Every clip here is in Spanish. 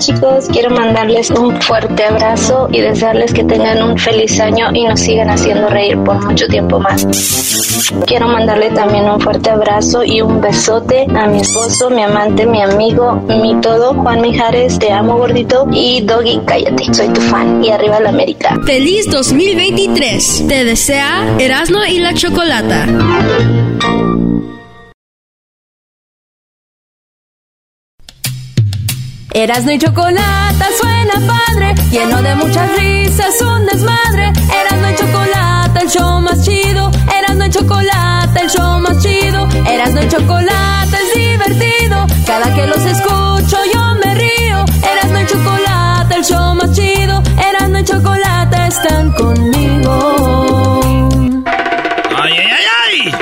Chicos, quiero mandarles un fuerte abrazo y desearles que tengan un feliz año y nos sigan haciendo reír por mucho tiempo más. Quiero mandarle también un fuerte abrazo y un besote a mi esposo, mi amante, mi amigo, mi todo, Juan Mijares, te amo gordito y Doggy, cállate, soy tu fan y arriba la América. Feliz 2023. Te desea Erasmo y la Chocolata. Erasno y chocolate suena padre, lleno de muchas risas, un desmadre. Erasno y chocolate, el show más chido. Erasno y chocolate, el show más chido. Erasno y chocolate es divertido. Cada que los escucho yo me río. Erasno y chocolate, el show más chido. Erasno y chocolate están conmigo. ¡Ay, ay, ay, ay!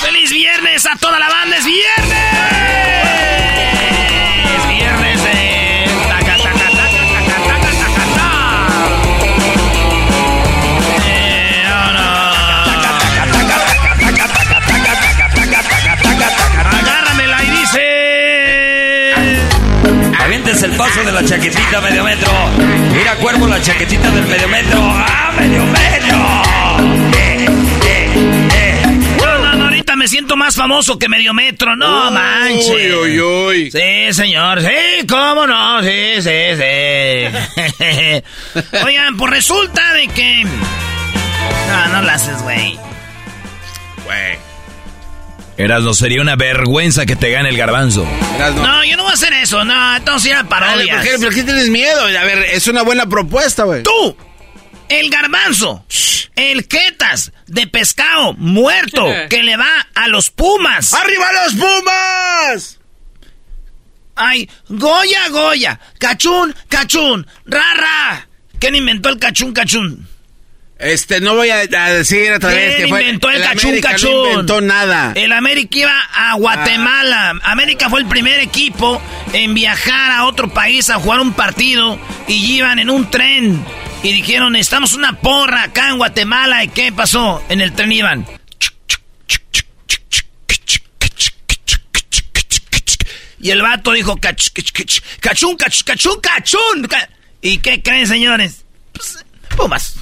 ¡Feliz viernes a toda la banda! ¡Es viernes! La chaquetita medio metro. Mira, cuervo, la chaquetita del medio metro. ¡Ah, medio metro! Eh, eh, eh. No, no, no, ahorita me siento más famoso que medio metro, no manches. Uy, uy, uy. Sí, señor, sí, cómo no, sí, sí, sí. Oigan, pues resulta de que... No, no lo haces, güey. Güey. Erasno, sería una vergüenza que te gane el garbanzo. Erasno. No, yo no voy a hacer eso, no, entonces era Dale, parodias. ¿por, qué, por qué tienes miedo? A ver, es una buena propuesta, güey. Tú, el garbanzo, el quetas de pescado muerto que le va a los pumas. ¡Arriba los Pumas! Ay, Goya, Goya, cachún, cachún, rara. ¿Quién inventó el cachún, cachún? Este, no voy a, a decir otra vez ¿Quién que fue... inventó el, cachún, América cachún? No inventó nada. El América iba a Guatemala. América fue el primer equipo en viajar a otro país a jugar un partido y iban en un tren y dijeron, estamos una porra acá en Guatemala. ¿Y qué pasó? En el tren iban. Y el vato dijo, "Cach- cach- cach- cachún, cach- cachún, cachún. ca-". ¿Y qué creen, señores? Pues, Pumas.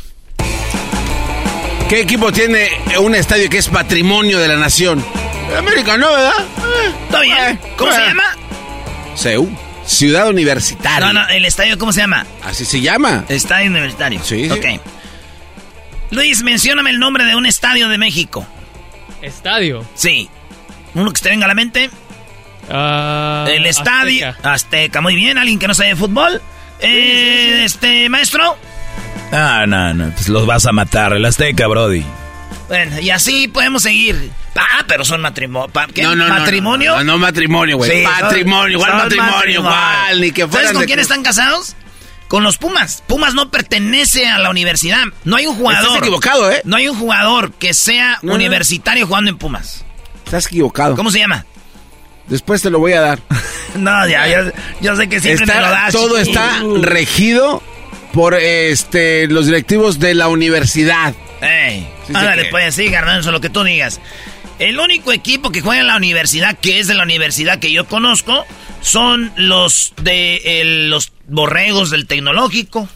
¿Qué equipo tiene un estadio que es patrimonio de la nación? América, ¿no, verdad? Eh, ¿Está bien? eh, ¿Cómo se eh. llama? CEU. Ciudad Universitaria. No, no, el estadio, ¿cómo se llama? Así se llama. Estadio Universitario. Sí, sí. Ok. Luis, mencióname el nombre de un estadio de México. Estadio. Sí. Uno que te venga a la mente. Ah, el estadio. Azteca. Azteca. Muy bien. ¿Alguien que no sabe de fútbol? Eh, Este, maestro. Ah, no, no, pues los vas a matar, el Azteca, Brody. Bueno, y así podemos seguir. Ah, pero son matrimonio. ¿Qué? No, no, no, ¿Matrimonio? No, no, no matrimonio, güey. Sí, patrimonio, igual matrimonio, igual. Ni que ¿Sabes fueran con quién están casados? Con los Pumas. Pumas no pertenece a la universidad. No hay un jugador. Estás equivocado, ¿eh? No hay un jugador que sea No, no. universitario jugando en Pumas. Estás equivocado. ¿Cómo se llama? Después te lo voy a dar. No, ya, yo, yo sé que siempre Está- me lo das. todo está regido por este los directivos de la universidad. Ey, Sí, ándale, pues sí, Garbanzo, lo que tú digas. El único equipo que juega en la universidad, que es de la universidad que yo conozco, son los de los borregos del tecnológico.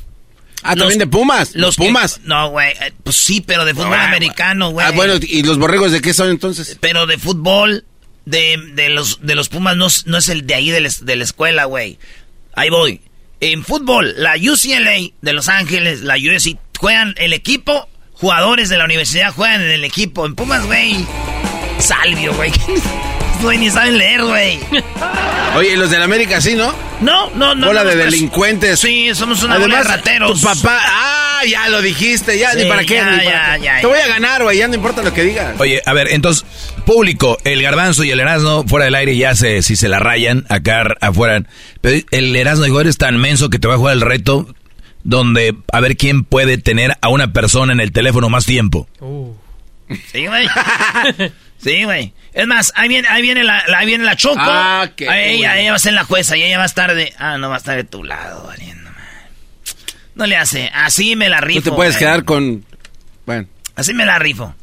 Ah, Los- también de Pumas. Los, Pumas. no, güey. eh, Pues sí, pero de fútbol Ah, americano, güey. Ah, bueno, ¿y los borregos de qué son entonces? Pero de fútbol de, de los, de los Pumas no, es- no es el de ahí de la escuela, güey. Ahí voy. En fútbol, la UCLA de Los Ángeles, la USC, juegan el equipo, jugadores de la universidad juegan en el equipo. En Pumas, güey, Salvio, güey. Güey, ni saben leer, güey. Oye, ¿y los del América sí, no? No, no, no. Bola no, de pues, delincuentes. Sí, somos una bola de rateros. Tu papá, ah, ya lo dijiste, ya, Sí, ni para qué, ya, ni para ya, qué. ya, Te ya. voy a ganar, güey, ya no importa lo que digas. Oye, a ver, entonces, público, el garbanzo y el Erasmo fuera del aire ya sé si se la rayan acá afuera. Pero el Erasmo dijo, eres tan menso que te va a jugar el reto donde a ver quién puede tener a una persona en el teléfono más tiempo. Sí, güey. Sí, güey. Es más, ahí viene, ahí viene la, la- ahí viene la Choco. Ah, qué Ahí ella, ella va a ser la jueza y ella va a estar de... Ah, no va a estar de tu lado, valiendo, man. No le hace. Así me la rifo. Tú te puedes güey. quedar con... Bueno, Así me la rifo.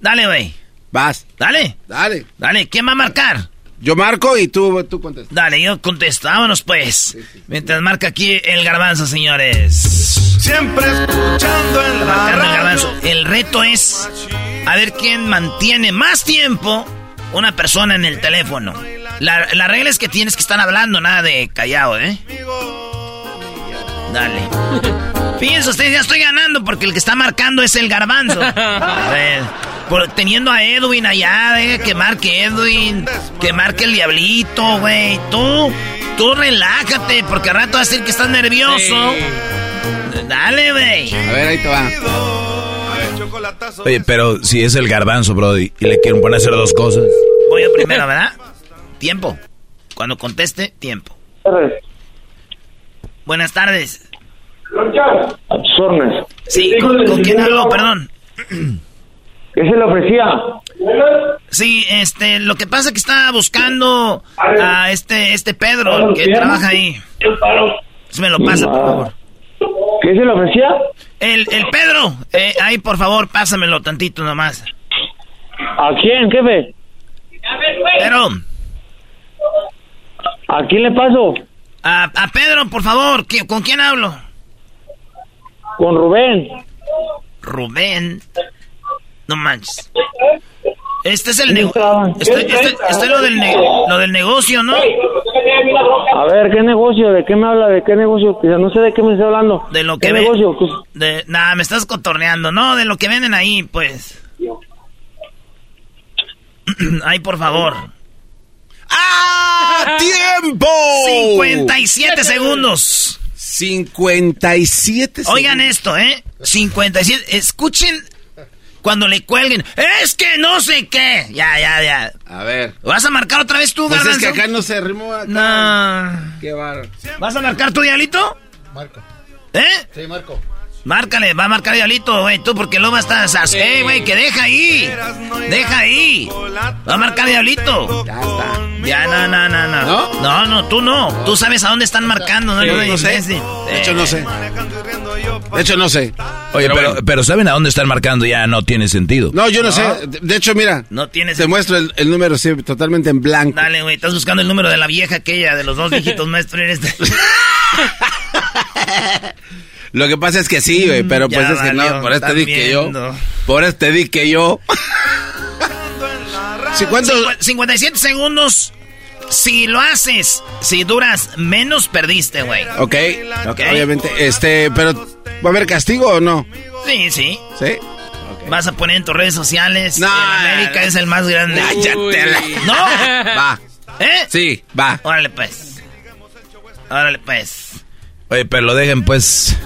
Dale, güey. vas, Dale. dale. Dale. ¿Quién va a marcar? Yo marco y tú, tú contestas. Dale, yo contesto. Vámonos, pues. Mientras marca aquí el garbanzo, señores. Siempre escuchando en la Marcando el garbanzo. El reto es a ver quién mantiene más tiempo una persona en el teléfono. La, la regla es que tienes que estar hablando, nada de callado, ¿eh? Dale. Fíjense ustedes, ya estoy ganando porque el que está marcando es el garbanzo. A ver, por- teniendo a Edwin allá, eh, que marque Edwin, que marque el diablito, güey. Tú, tú relájate porque al rato vas a decir que estás nervioso. Dale, güey. A ver, ahí te va. Chocolatazo. Oye, pero si es el garbanzo, Brody, y le quieren poner a hacer dos cosas. Voy yo primero, ¿verdad? Tiempo. Cuando conteste, tiempo. Buenas tardes. A tus órdenes. Sí, ¿con, con quién hablo? Perdón. ¿Qué se le ofrecía? Sí, este, lo que pasa es que estaba buscando a este, este Pedro, que trabaja ahí. Si me lo pasa, por favor. ¿Qué se le ofrecía? El, el Pedro, eh, ahí, por favor, pásamelo tantito nomás. ¿A quién, jefe? Pero, ¿A quién le paso? a, a Pedro, por favor, ¿qué- ¿con quién hablo? Con Rubén. Rubén. No manches. Este es el negocio. Este, este, este es lo del, ne- lo del negocio, ¿no? A ver, ¿qué negocio? ¿De qué me habla? ¿De qué negocio? No sé de qué me está hablando. De lo ¿Qué que ve- negocio? De, nada, me estás cotorneando, ¿no? De lo que venden ahí, pues. Ay, por favor. ¡Ah! ¡Tiempo! 57 segundos. 57 Oigan esto, ¿eh? 57. Escuchen cuando le cuelguen. Es que no sé qué. Ya, ya, ya. A ver. ¿Vas a marcar otra vez tú, Pues es que acá no se rimó. acá. No. Qué barro. ¿Vas a marcar tu diablito? Marco. ¿Eh? Sí, Marco. Márcale, va a marcar diablito, güey, tú, porque luego estás así, ¡Eh, güey, que deja ahí! ¡Deja ahí! Va a marcar diablito. Ya está. Ya, no, no, no, no. ¿No? No, no, tú no. Tú sabes a dónde están marcando, ¿no? Sí, No, no sé. sí. De hecho, no sé. De hecho, no sé. Oye, pero, bueno. pero ¿saben a dónde están marcando? Ya no tiene sentido. No, yo no, sé. De- hecho, mira. No tienes... Te muestro el, el número, sí, totalmente en blanco. Dale, güey, estás buscando el número de la vieja aquella, de los dos viejitos maestros. Este. Lo que pasa es que sí, güey, pero Ya pues es que no, por eso te están di que yo. Por eso te di que yo. ¿Sí, cuánto? Cincu- 57 segundos. Si lo haces, si duras menos, perdiste, güey. Ok, Ok. obviamente. Este, pero ¿va a haber castigo o no? Sí, sí. Sí. Vas a poner en tus redes sociales. No, en América es el más grande. Cállate la- ¿No? Va. ¿Eh? Sí, va. Órale, pues. Órale, pues. Oye, pero lo dejen, pues.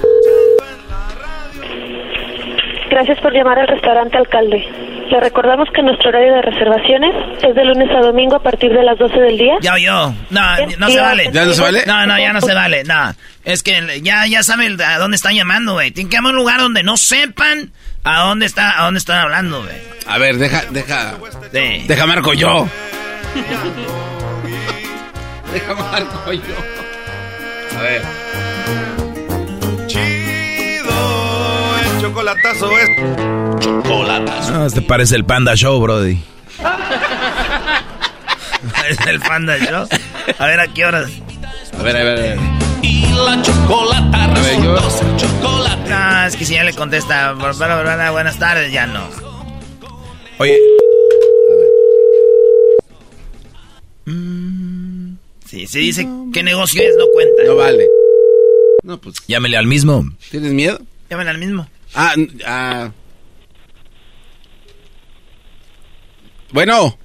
Gracias por llamar al restaurante Alcalde. Le recordamos que nuestro horario de reservaciones es de lunes a domingo a partir de las 12 del día. Ya oyó. No, no se vale. ¿Ya no se vale? No, no, ya no se vale. No. Es que ya, ya saben a dónde están llamando, güey. Tienen que llamar a un lugar donde no sepan a dónde está, a dónde están hablando, güey. A ver, deja, deja. Sí. Deja marco yo. deja marco yo. A ver. Chido, el chocolatazo es. Chocolatazo. No, este parece el Panda Show, Brody. Es el panda show. A ver a qué horas. A ver, a ver, a ver. Y la chocolata ver, yo- resultó ser chocolate. No, es que si ya le contesta, "Bla, bla, bla, bla, buenas tardes, ya no. Oye, Sí, se dice qué negocio es, no cuenta. No vale. No, pues. Llámele al mismo. ¿Tienes miedo? Llámele al mismo. Ah, ah. Bueno.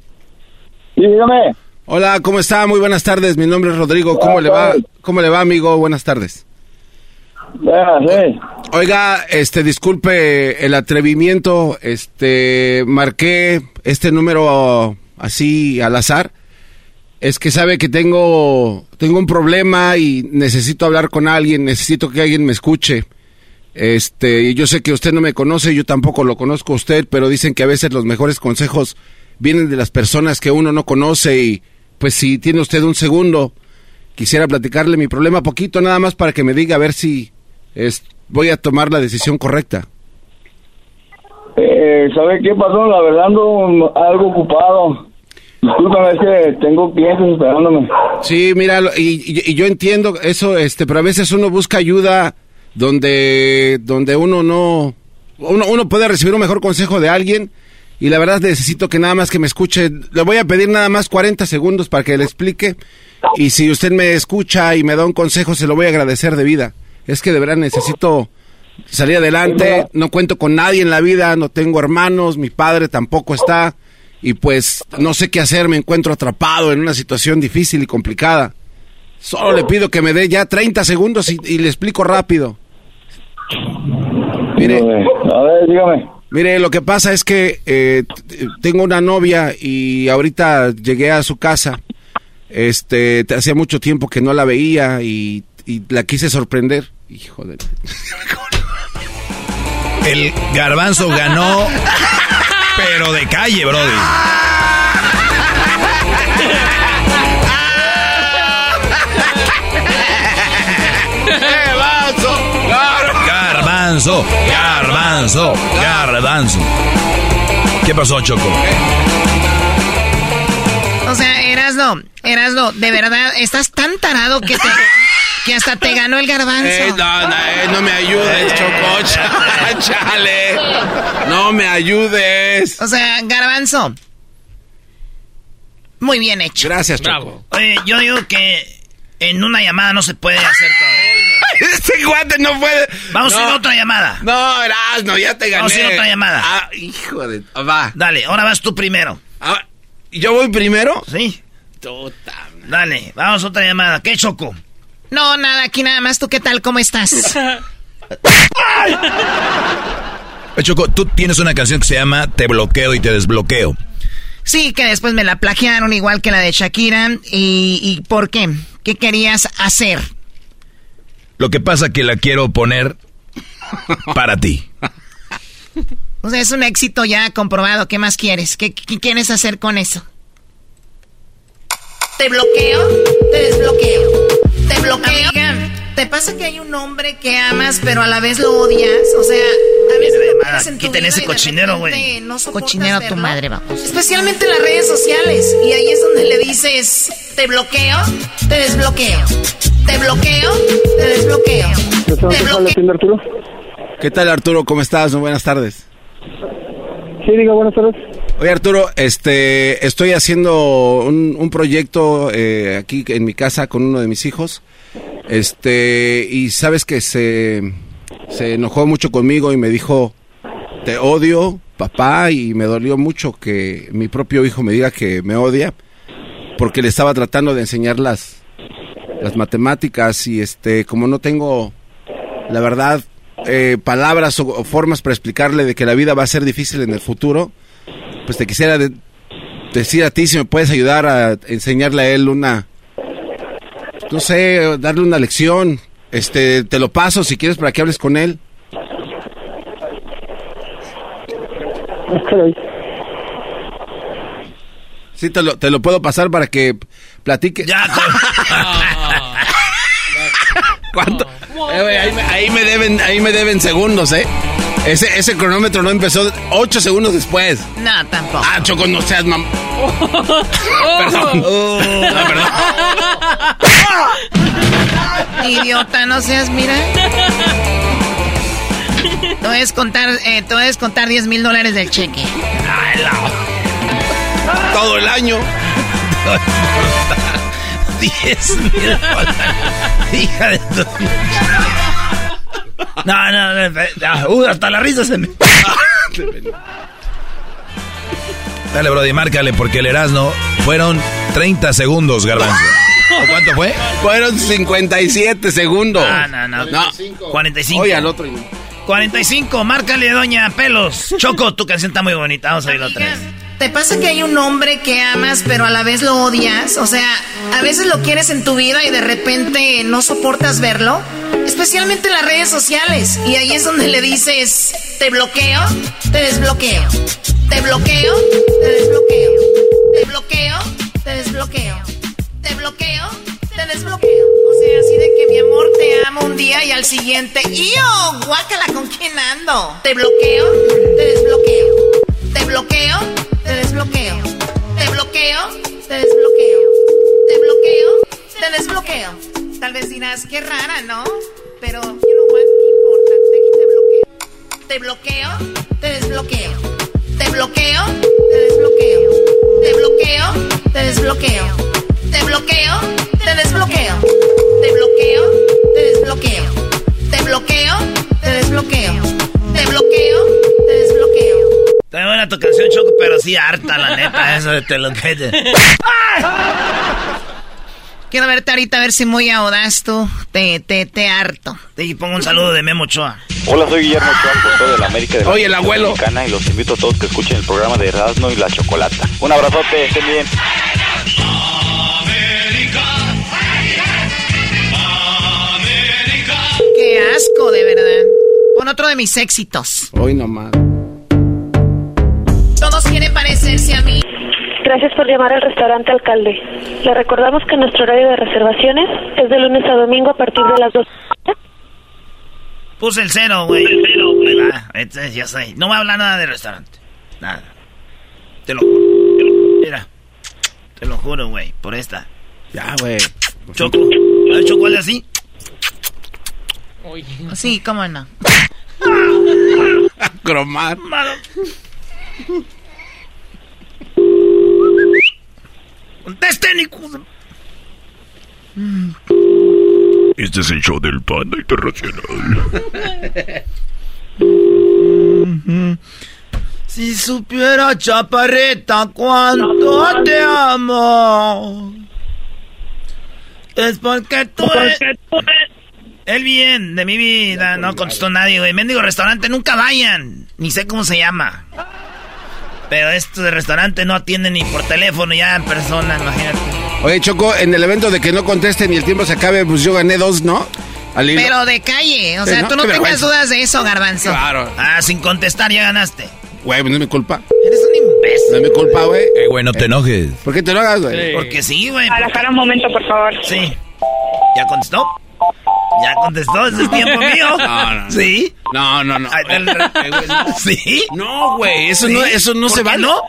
Sí, dígame. Hola, ¿cómo está? Muy buenas tardes. Mi nombre es Rodrigo. ¿Cómo le va? ¿Cómo le va, amigo? Buenas tardes. sí. Oiga, este, disculpe el atrevimiento. Este, marqué este número así al azar. Es que sabe que tengo, tengo un problema y necesito hablar con alguien. Necesito que alguien me escuche. Este, yo sé que usted no me conoce, yo tampoco lo conozco a usted, pero dicen que a veces los mejores consejos vienen de las personas que uno no conoce y pues si tiene usted un segundo, quisiera platicarle mi problema poquito nada más para que me diga a ver si es, voy a tomar la decisión correcta. Eh, ¿Sabe qué pasó? La verdad ando algo ocupado. Discúlpame, es que tengo clientes esperándome. Sí, mira, y- y yo entiendo eso, este, pero a veces uno busca ayuda donde, donde uno no, uno, uno puede recibir un mejor consejo de alguien y la verdad necesito que nada más que me escuche. Le voy a pedir nada más 40 segundos para que le explique y si usted me escucha y me da un consejo se lo voy a agradecer de vida. Es que de verdad necesito salir adelante, no cuento con nadie en la vida, no tengo hermanos, mi padre tampoco está y pues no sé qué hacer, me encuentro atrapado en una situación difícil y complicada. Solo le pido que me dé ya 30 segundos y, y le explico rápido. Mire, a ver, dígame. Mire, lo que pasa es que eh, tengo una novia y ahorita llegué a su casa. Este, te- hacía mucho tiempo que no la veía y, y la quise sorprender. Hijo de... El garbanzo ganó, pero de calle, brody. Garbanzo, garbanzo, garbanzo. ¿Qué pasó, Choco? O sea, Erasno, Erasno, de verdad, estás tan tarado que te, que hasta te ganó el garbanzo. Eh, no, no, eh, no me ayudes, Choco. cha- Chale. No me ayudes. O sea, garbanzo. Muy bien hecho. Gracias, Choco. Oye, yo digo que en una llamada no se puede hacer todo. Este guante no puede. Vamos a ir a No. otra llamada. No, Erasno, ya te gané. Vamos a ir a otra llamada. Ah, hijo de... Va. Dale, ahora vas tú primero. Ah, ¿Yo voy primero? Sí. Dale, vamos a otra llamada. ¿Qué, Choco? No, nada, aquí nada más. ¿Tú qué tal? ¿Cómo estás? Choco, tú tienes una canción que se llama Te bloqueo y te desbloqueo. Sí, que después me la plagiaron igual que la de Shakira. ¿Y, y por qué? ¿Qué querías hacer? Lo que pasa que la quiero poner para ti. O sea, es un éxito ya comprobado. ¿Qué más quieres? ¿Qué, qué quieres hacer con eso? Te bloqueo, te desbloqueo. Te bloqueo. ¿te pasa que hay un hombre que amas pero a la vez lo odias? O sea, a veces lo tienes en tu Quiten vida ese cochinero, güey. no Cochinero tu verlo. madre, vamos. Especialmente en las redes sociales. Y ahí es donde le dices, te bloqueo, te desbloqueo. Te bloqueo, te desbloqueo. Te bloqueo. Arturo? ¿Qué tal, Arturo? ¿Cómo estás? Muy buenas tardes. Sí, diga, buenas tardes. Oye, Arturo, este, estoy haciendo un, proyecto eh, aquí en mi casa con uno de mis hijos. Este, y sabes que se, se enojó mucho conmigo y me dijo, te odio, papá, y me dolió mucho que mi propio hijo me diga que me odia, porque le estaba tratando de enseñar las, las matemáticas y este, como no tengo, la verdad, eh, palabras o formas para explicarle de que la vida va a ser difícil en el futuro, pues te quisiera de- decir a ti si me puedes ayudar a enseñarle a él una, no sé, darle una lección. Este, te lo paso si quieres para que hables con él. Sí, te lo, te lo puedo pasar para que platique. Ya, ¿Cuánto? Eh, güey, ahí, me, ahí me deben, ahí me deben segundos, ¿eh? Ese, ese cronómetro no empezó ocho segundos después. No, tampoco. Ah, Choco, no seas mam... Perdón. Ah, perdón. Idiota, no seas, mira. Te voy a descontar, eh, te voy a descontar 10 mil dólares del cheque. Todo el año. 10. Mira, hija de tu... No, no, no, no, uh, hasta la risa se me... Dale, Brody, márcale, porque el Erasmo fueron 30 segundos, Garbanzo. ¿O cuánto fue? Fueron 57 segundos. Ah, no, no. No. 45. Oye, al otro. 45, márcale, doña Pelos. Choco, tu canción está muy bonita. Vamos a oírla otra vez. ¿Te pasa que hay un hombre que amas pero a la vez lo odias? O sea, a veces lo quieres en tu vida y de repente no soportas verlo. Especialmente en las redes sociales. Y ahí es donde le dices, te bloqueo, te desbloqueo. Te bloqueo, te desbloqueo. Te bloqueo, te desbloqueo. Te bloqueo, te desbloqueo. O sea, así de que mi amor te amo un día y al siguiente, ¡yo! Guácala, ¿con quién ando? Te bloqueo, te desbloqueo. Te bloqueo, te desbloqueo. Te bloqueo, te desbloqueo. Te bloqueo, te desbloqueo. Tal vez dirás, qué rara, ¿no? Pero, you know te bloqueo. Te bloqueo, te desbloqueo. Te bloqueo, te desbloqueo. Te bloqueo, te desbloqueo. Te bloqueo, te desbloqueo. Te bloqueo, te desbloqueo. Te bloqueo, te desbloqueo. Te bloqueo, te desbloqueo. Está buena tu canción, Choco, pero sí harta, la neta, eso de te lo. Quiero verte ahorita a ver si muy audaz tú. Te, te, te harto. Y pongo un saludo de Memo Ochoa. Hola, soy Guillermo Ochoa, portero de la América de la Oye, el abuelo. Mexicana, y los invito a todos que escuchen el programa de Erasmo y la Chocolata. Un abrazote, estén bien. Qué asco, de verdad. Pon otro de mis éxitos. Hoy nomás. Todos quieren parecerse a mí. Gracias por llamar al restaurante Alcalde. Le recordamos que nuestro horario de reservaciones es de lunes a domingo a partir de las 2. Puse el cero, güey. Ahí va, entonces ya sé. No voy a hablar nada del restaurante. Nada. Te lo juro. te lo- Mira. Te lo juro, güey. Por esta. Ya, güey. Choco. ¿Ha hecho cuál así? Sí, cómo no. Cromar. Contesten, de- Este es el show del Panda Internacional. Si supiera, chaparrita, cuánto te amo. Es porque tú eres... El bien de mi vida. No contestó nadie, güey. Mendigo restaurante, nunca vayan. Ni sé cómo se llama. Pero esto de restaurante no atienden ni por teléfono, ya en persona, imagínate. Oye, Choco, en el evento de que no contesten y el tiempo se acabe, pues yo gané dos, ¿no? Pero de calle. O sea, ¿no? tú no Qué tengas vergüenza. dudas de eso, Garbanzo. Claro. Ah, sin contestar ya ganaste. Güey, pues no es mi culpa. Eres un imbécil. No es mi culpa, güey. Eh, güey, no te enojes. ¿Por qué te lo hagas, güey? Porque sí, güey. Para un momento, por favor. Sí. ¿Ya contestó? ¿Ya contestó? ¿Ese es tiempo mío? No, no, no. ¿Sí? No, no, no. ¿Sí? No, güey, eso ¿Sí? no, eso no ¿Por se va. no?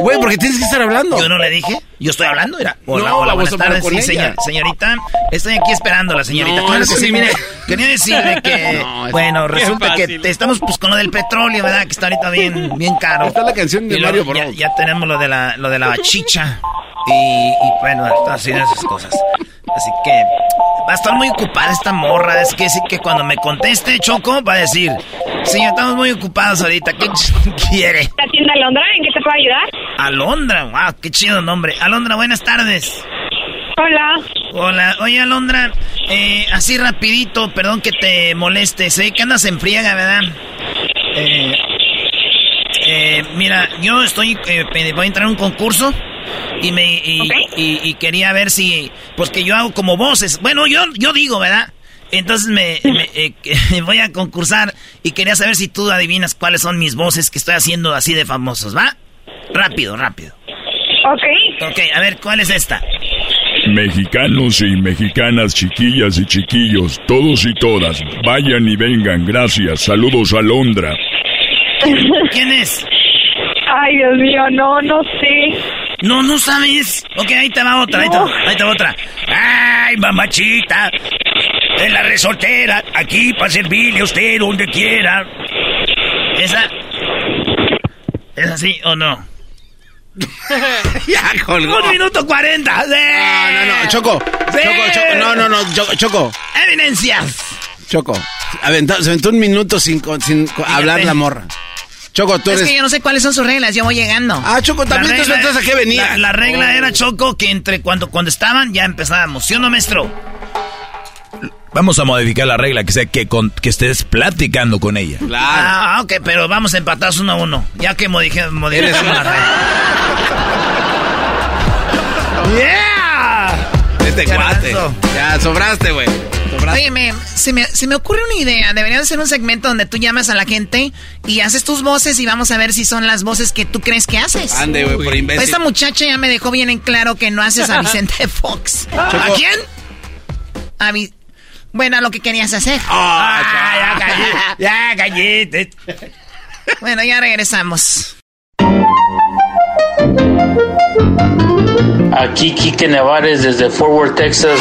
Güey, porque tienes que estar hablando. Yo no le dije. Yo estoy hablando, era. Hola, No, hola, buenas tardes. Sí, señor- señorita. Estoy aquí esperando a la señorita. No, claro que sí, mire. Quería decirle que, No, bueno, resulta que te- estamos pues con lo del petróleo, ¿verdad? Que está ahorita bien, bien caro. Está la canción de Y Mario ya, Bros. ya tenemos lo de la, lo de la chicha. Y, y bueno, así esas cosas. Así que va a estar muy ocupada esta morra. Es que sí que cuando me conteste Choco va a decir, señor, estamos muy ocupados ahorita. ¿Qué quiere? ¿La tienda Londra? ¿En qué te puedo ayudar? Alondra, wow, qué chido nombre. Alondra, buenas tardes. Hola. Hola, oye Alondra, eh, así rapidito, perdón que te moleste, sé que andas en friega, ¿verdad? Eh, eh, mira, yo estoy, eh, voy a entrar a un concurso y me y, y- y quería ver si, pues que yo hago como voces, bueno, yo, yo digo, ¿verdad? Entonces me, me, eh, voy a concursar y quería saber si tú adivinas cuáles son mis voces que estoy haciendo así de famosos, ¿va? Rápido, rápido. Ok. Ok, a ver, ¿cuál es esta? Mexicanos y mexicanas, chiquillas y chiquillos, todos y todas, vayan y vengan, gracias. Saludos a Londra. ¿Quién es? Ay, Dios mío, no, no sé. No, no sabes. Ok, ahí te va otra, ahí, te, No. va- ahí te va otra. Ay, mamachita, en la resoltera, aquí para servirle a usted donde quiera. ¿Esa? ¿Es así o no? ya colgó. Un minuto cuarenta. No, no, no. Choco. Choco, Choco. No, no, no. Choco. Choco. Evidencias. Choco. Aventó, se aventó un minuto sin, sin hablar la morra. Choco, tú Es eres... que yo no sé cuáles son sus reglas, yo voy llegando. Ah, Choco, también tú entonces a qué venía. La, la regla era, Choco, que entre cuando, cuando estaban ya empezábamos. ¿Sí o no, maestro? Vamos a modificar la regla, que sea que, con- que estés platicando con ella. Ah, ok, pero vamos a empatados uno a uno. Ya que modificamos la regla. ¡Yeah! Este. Ya, sobraste, güey. Oye, me, se, me, se me ocurre una idea. Deberías hacer un segmento donde tú llamas a la gente y haces tus voces y vamos a ver si son las voces que tú crees que haces. Ande, güey, por imbécil. Esta muchacha ya me dejó bien en claro que no haces a Vicente Fox. ¿A quién? A Vi- Bueno, a lo que querías hacer. Ah, ya callé. Ya callé. Bueno, ya regresamos. Aquí Quique Nevares desde Fort Worth, Texas.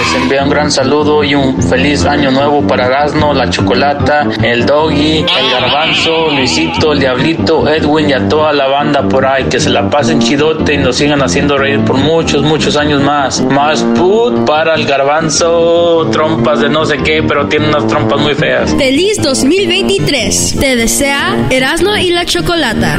Les envía un gran saludo y un feliz año nuevo para Erasmo, la Chocolata, el Doggy, el Garbanzo, Luisito, el Diablito, Edwin y a toda la banda por ahí. Que se la pasen chidote y nos sigan haciendo reír por muchos, muchos años más. Más put para el Garbanzo, trompas de no sé qué, pero tiene unas trompas muy feas. Feliz 2023. Te desea Erasmo y la Chocolata.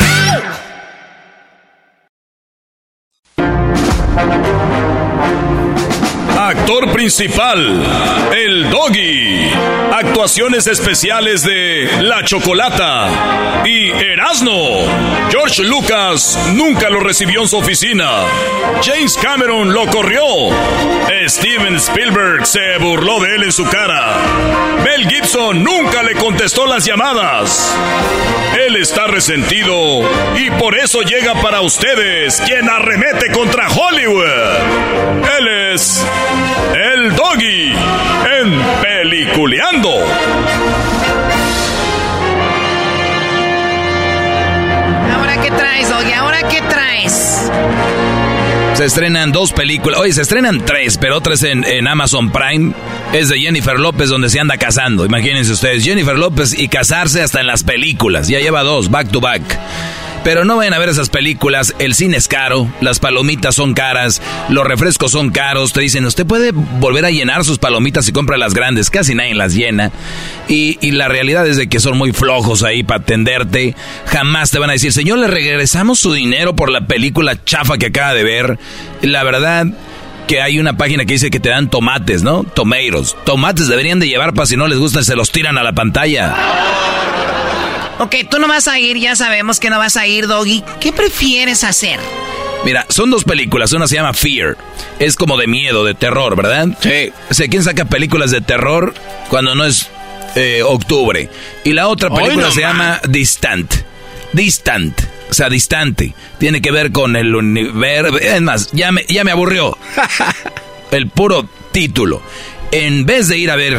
Thank you. Actor principal, el Doggy. Actuaciones especiales de La Chocolata y Erasno. George Lucas nunca lo recibió en su oficina. James Cameron lo corrió. Steven Spielberg se burló de él en su cara. Mel Gibson nunca le contestó las llamadas. Él está resentido y por eso llega para ustedes quien arremete contra Hollywood. Él es el Doggy en Peliculeando. ¿Ahora qué traes, Doggy? ¿Ahora qué traes? Se estrenan dos películas. Oye, se estrenan tres, pero otras en, en Amazon Prime. Es de Jennifer López, donde se anda casando. Imagínense ustedes, Jennifer López y casarse hasta en las películas. Ya lleva dos, back to back. Pero no vayan a ver esas películas, el cine es caro, las palomitas son caras, los refrescos son caros, te dicen, usted puede volver a llenar sus palomitas y compra las grandes, casi nadie las llena. Y, y la realidad es de que son muy flojos ahí para atenderte, jamás te van a decir, señor, le regresamos su dinero por la película chafa que acaba de ver. La verdad que hay una página que dice que te dan tomates, ¿no? Tomatoes. Tomates deberían de llevar para si no les gustan, se los tiran a la pantalla. Ok, tú no vas a ir, ya sabemos que no vas a ir, Doggy. ¿Qué prefieres hacer? Mira, son dos películas. Una se llama Fear. Es como de miedo, de terror, ¿verdad? Sí. O sea, ¿quién saca películas de terror cuando no es eh, octubre? Y la otra película no se llama Distant. Distant. O sea, distante. Tiene que ver con el universo. Es más, ya me, ya me aburrió. el puro título. En vez de ir a ver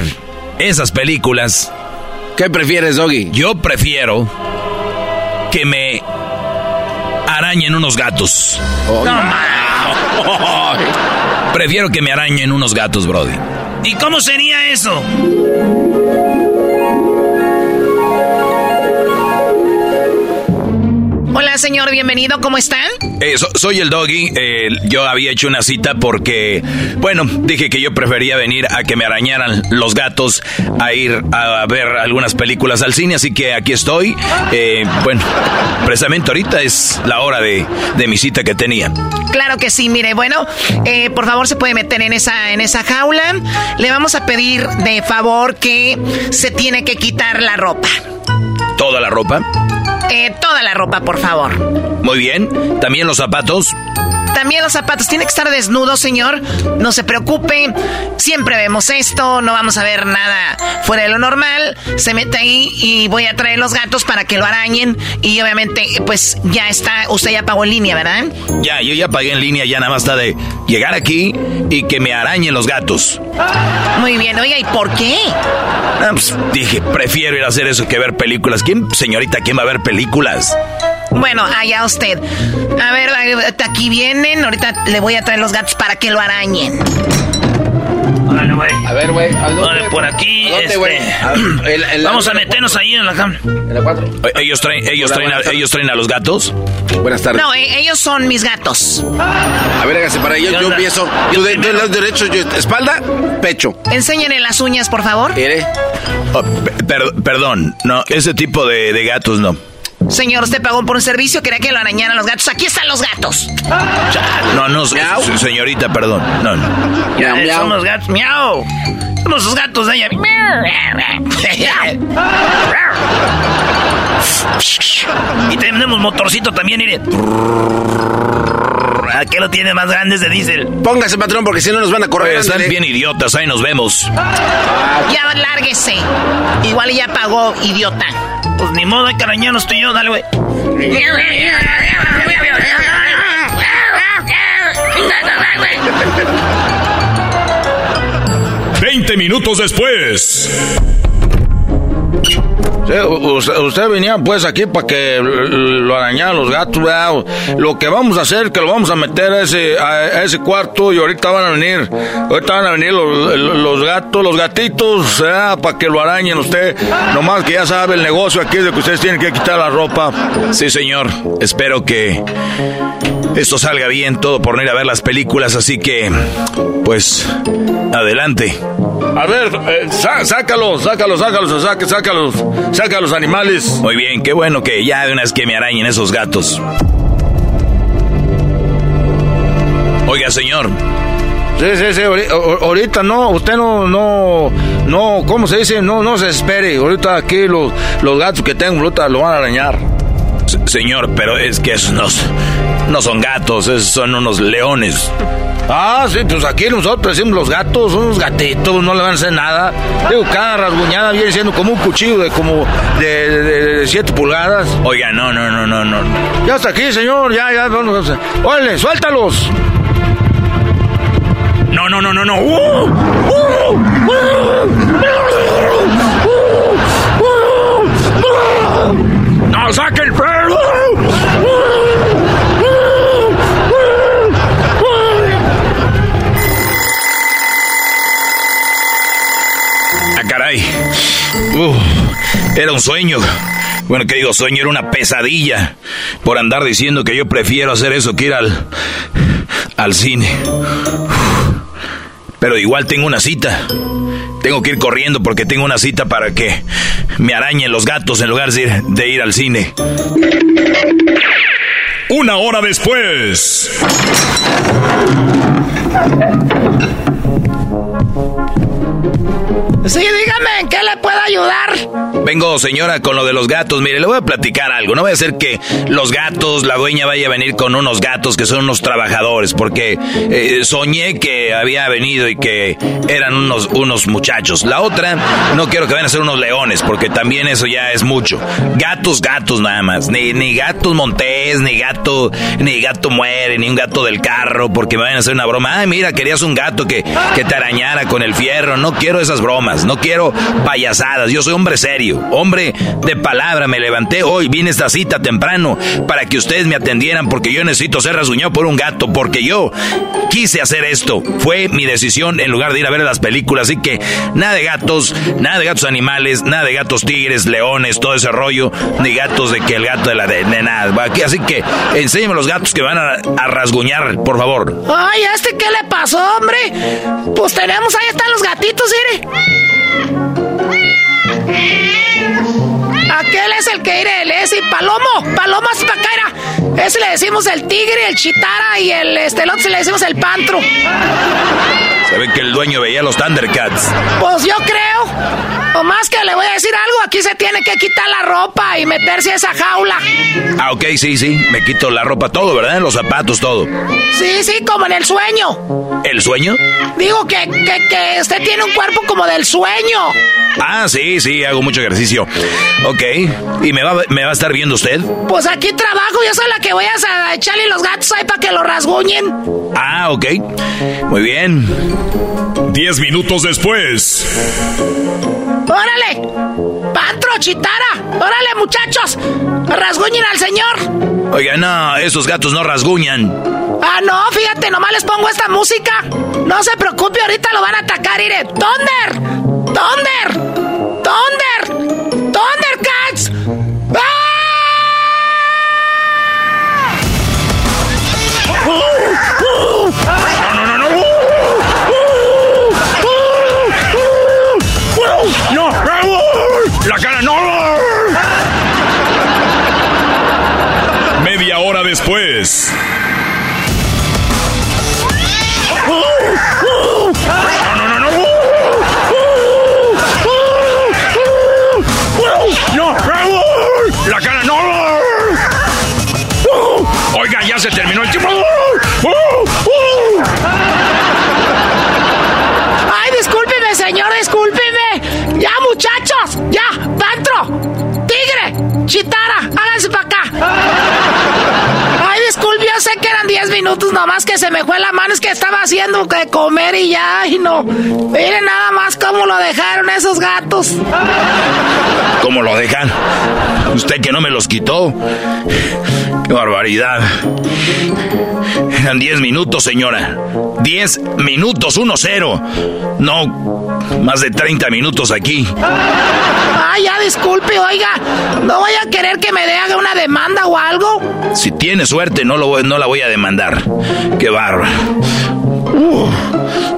esas películas. ¿Qué prefieres, Doggy? Yo prefiero que me arañen unos gatos. Oh, No, Prefiero que me arañen unos gatos, Brody. ¿Y cómo sería eso? Hola, señor, bienvenido, ¿cómo están? Eh, so- soy el doggy. eh, yo había hecho una cita porque, bueno, dije que yo prefería venir a que me arañaran los gatos a ir a ver algunas películas al cine, así que aquí estoy. Eh, bueno, precisamente ahorita es la hora de, de mi cita que tenía. Claro que sí, mire, bueno, eh, por favor se puede meter en esa, en esa jaula. Le vamos a pedir de favor que se tiene que quitar la ropa. Toda la ropa. Eh, toda la ropa, por favor. Muy bien. También los zapatos. También los zapatos. Tiene que estar desnudo, señor. No se preocupe. Siempre vemos esto. No vamos a ver nada fuera de lo normal. Se mete ahí y voy a traer los gatos para que lo arañen. Y obviamente, pues ya está. Usted ya pagó en línea, ¿verdad? Ya, yo ya pagué en línea, ya nada más está de llegar aquí y que me arañen los gatos. Muy bien. Oiga, ¿y por qué? Ah, pues, dije, prefiero ir a hacer eso que ver películas. ¿Quién, señorita, quién va a ver películas? Bueno, allá usted. A ver, aquí vienen. Ahorita le voy a traer los gatos para que lo arañen. Órale, güey. A ver, güey. Órale, por aquí. ¿A dónde, este, güey? A ver, el- el- vamos a meternos ahí en la cama. En la 4. Eh, ¿Ellos traen, ellos, Hola, traen a, ellos traen a los gatos? Buenas tardes. No, eh, ellos son mis gatos. A ver, hágase para ello. ¿Qué Yo empiezo. Tú de, del lado derecho, yo, espalda, pecho. Enséñenle las uñas, por favor. ¿Quiere? Oh, pe- per- perdón, no, ese tipo de, de gatos no. Señor, usted pagó por un servicio, quería que lo arañaran los gatos. Aquí están los gatos. No, no, se- se- señorita, perdón. No, no. Ya, Miau, miau. Son los gatos. Miau. Somos los gatos de ella. y tenemos motorcito también, mire. ¿A qué lo tiene más grande de diésel? Póngase, patrón, porque si no nos van a correr. Oye, están ándale. bien idiotas, ahí nos vemos. Ya lárguese. Igual ya pagó, idiota. Pues ni modo, hay que arañarnos tú y yo, dale, güey. 20 minutos después. Usted, usted venía pues aquí para que lo arañaran los gatos. Lo que vamos a hacer, que lo vamos a meter a ese, cuarto y ahorita van a venir, ahorita van a venir los, gatos, los gatitos. Para que lo arañen usted. Nomás que ya sabe el negocio aquí de que ustedes tienen que quitar la ropa. Sí, señor. Espero que esto salga bien, todo por no ir a ver las películas, así que, pues, adelante. A ver, eh, sá- sácalos, sácalos, sácalos, sácalos, saca los animales. Muy bien, qué bueno que ya de una vez que me arañen esos gatos. Oiga, señor, Sí, sí, sí, ahorita no, usted no, no, no, ¿cómo se dice? No, no se espere, ahorita aquí los, los gatos que tengo, ahorita lo van a arañar. Se- señor, pero es que esos no, s- no son gatos, esos son unos leones. Ah, sí, pues aquí nosotros decimos los gatos, son unos gatitos, no le van a hacer nada. Digo, cada rasguñada viene siendo como un cuchillo de como de, de, de siete pulgadas. Oiga, no, no, no, no, no. Ya está aquí, señor, ya, ya, vamos a. Órale, suéltalos. No, no, no, no, no. ¡Uh! ¡No, saque el perro! Era un sueño. Bueno, ¿qué digo? Sueño era una pesadilla por andar diciendo que yo prefiero hacer eso que ir al, al cine. Pero igual tengo una cita. Tengo que ir corriendo porque tengo una cita para que me arañen los gatos en lugar de ir, de ir al cine. Una hora después. Sí, dígame, ¿en qué le puedo ayudar? Vengo, señora, con lo de los gatos. Mire, le voy a platicar algo. No voy a hacer que los gatos, la dueña vaya a venir con unos gatos que son unos trabajadores, porque eh, soñé que había venido y que eran unos, unos muchachos. La otra, no quiero que vayan a ser unos leones, porque también eso ya es mucho. Gatos, gatos nada más. Ni, ni gatos montés, ni gato, ni gato muere, ni un gato del carro, porque me vayan a hacer una broma. Ay, mira, querías un gato que, que te arañara con el fierro. No quiero esas bromas, no quiero payasadas. Yo soy hombre serio. hombre de palabra, me levanté hoy, vine esta cita temprano para que ustedes me atendieran porque yo necesito ser rasguñado por un gato, porque yo quise hacer esto. Fue mi decisión en lugar de ir a ver las películas, así que nada de gatos, nada de gatos animales, nada de gatos tigres, leones, todo ese rollo, ni gatos de que el gato de la de, nada. Así que enséñame los gatos que van a, a rasguñar, por favor. Ay, ¿a este qué le pasó, hombre? Pues tenemos, ahí están los gatitos, mire. Aquel es el que iré, el ese Palomo, Palomas pacaira. Ese le decimos el tigre, el chitara y el este, el otro le decimos el pantro. Se ve que el dueño veía los Thundercats. Pues yo creo. O más que le voy a decir algo, aquí se tiene que quitar la ropa y meterse a esa jaula. Ah, ok, sí, sí. Me quito la ropa, todo, ¿verdad? Los zapatos, todo. Sí, sí, como en el sueño. ¿El sueño? Digo que, que, que usted tiene un cuerpo como del sueño. Ah, sí, sí, hago mucho ejercicio. Ok. ¿Y me va, me va a estar viendo usted? Pues aquí trabajo, yo soy la que voy a echarle los gatos ahí para que lo rasguñen. Ah, ok. Muy bien. Diez minutos después. ¡Órale! ¡Pantro, chitara! ¡Órale, muchachos! ¡Rasguñen al señor! Oiga, no, esos gatos no rasguñan. Ah, no, fíjate, nomás les pongo esta música. No se preocupe, ahorita lo van a atacar, iré. ¡Thunder! ¡Thunder! ¡Thunder! ¡Thundercats! Después. 10 minutos nomás que se me fue la mano. Es que estaba haciendo que comer y ya. ¡Y no! Miren nada más cómo lo dejaron esos gatos. ¿Cómo lo dejan? Usted que no me los quitó. ¡Qué barbaridad! Eran 10 minutos, señora. 10 minutos, 1-0. No, más de 30 minutos aquí. ¡Ay, ya disculpe, oiga! ¿No voy a querer que me dé haga una demanda o algo? Si tiene suerte, no, lo voy- no la voy a demandar. ¡Qué bárbaro! Uf,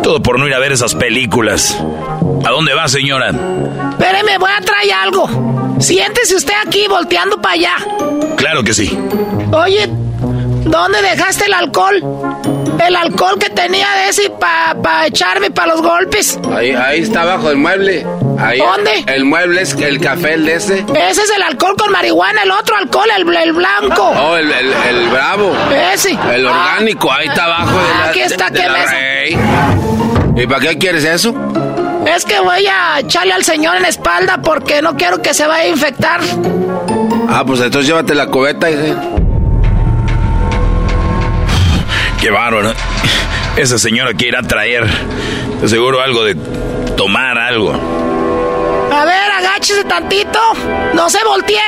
todo por no ir a ver esas películas. ¿A dónde va, señora? Espéreme, voy a traer algo. Siéntese usted aquí volteando para allá. Claro que sí. Oye, ¿dónde dejaste el alcohol? El alcohol que tenía de ese para echarme para los golpes. Ahí, ahí está abajo el mueble. Ahí, ¿Dónde? El mueble es el café, el de ese. Ese es el alcohol con marihuana, el otro alcohol, el, el blanco. Oh, el, el, el bravo. Ese. El Ah. orgánico, ahí está abajo de la, Aquí está, de. Rey. ¿Y para qué quieres eso? Es que voy a echarle al señor en la espalda porque no quiero que se vaya a infectar. Ah, pues entonces llévate la cubeta y... Qué bárbaro. Esa señora que irá a traer. De seguro algo de tomar algo. A ver, agáchese tantito. No se voltee.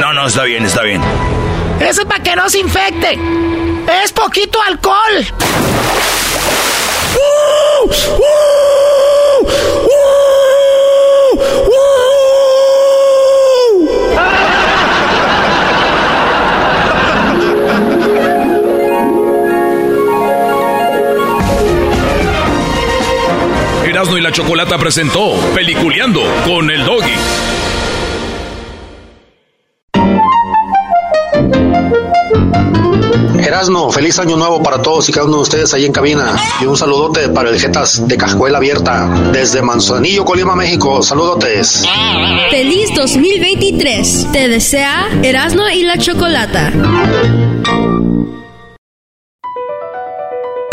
No, no, está bien, está bien. Eso es para que no se infecte. Es poquito alcohol. Erasmo y la Chocolata presentó Peliculeando con el Doggy. Erasmo, feliz año nuevo para todos y cada uno de ustedes ahí en cabina. Y un saludote para el Jetas de Cajuela Abierta, desde Manzanillo, Colima, México. Saludotes. Feliz 2023. Te desea Erasmo y la Chocolata.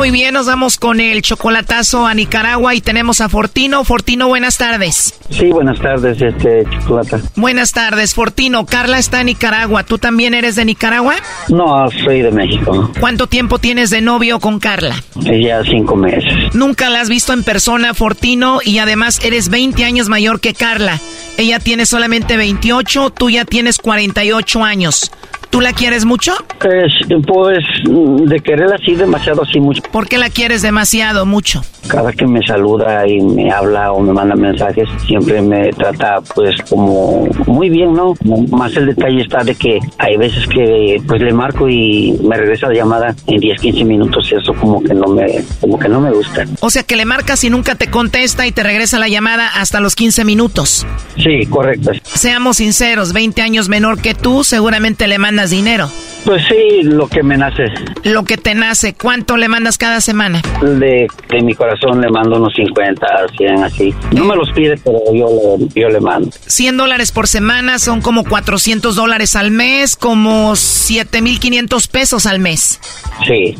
Muy bien, nos vamos con el chocolatazo a Nicaragua y tenemos a Fortino. Fortino, buenas tardes. Sí, buenas tardes, este chocolata. Buenas tardes, Fortino. Carla está en Nicaragua. ¿Tú también eres de Nicaragua? No, soy de México. ¿Cuánto tiempo tienes de novio con Carla? Ya cinco meses. Nunca la has visto en persona, Fortino, y además eres 20 años mayor que Carla. Ella tiene solamente 28, tú ya tienes 48 años. ¿Tú la quieres mucho? Pues, pues de querer así demasiado, así mucho. ¿Por qué la quieres demasiado, mucho? Cada que me saluda y me habla o me manda mensajes, siempre me trata pues como muy bien, ¿no? Más el detalle está de que hay veces que pues le marco y me regresa la llamada en 10, 15 minutos y eso como que no me, como que no me gusta. O sea que le marcas y nunca te contesta y te regresa la llamada hasta los 15 minutos. Sí, correcto. Seamos sinceros, 20 años menor que tú, seguramente le dinero. Pues sí, lo que me nace. Lo que te nace, ¿cuánto le mandas cada semana? De, de mi corazón le mando unos 50, 100, así. No me los pide, pero yo le, yo le mando. 100 dólares por semana son como 400 dólares al mes, como 7,500 pesos al mes. Sí.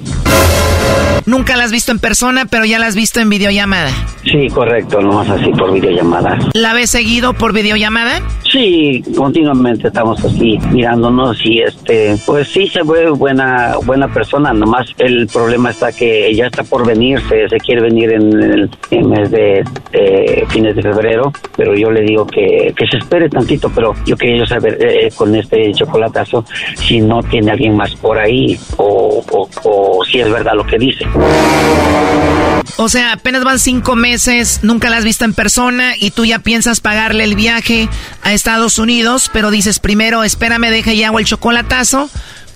Nunca la has visto en persona, pero ya la has visto en videollamada. Sí, correcto, nomás así por videollamada. ¿La ves seguido por videollamada? Sí, continuamente estamos así mirándonos y este, pues sí se ve buena buena persona, nomás el problema está que ella está por venirse, se quiere venir en el mes de, fines de febrero, pero yo le digo que, que se espere tantito, pero yo quería saber eh, con este chocolatazo si no tiene alguien más por ahí o, o, si es verdad lo que dice. O sea, apenas van cinco meses, nunca la has visto en persona y tú ya piensas pagarle el viaje a Estados Unidos, pero dices primero, espérame, deja y hago el chocolatazo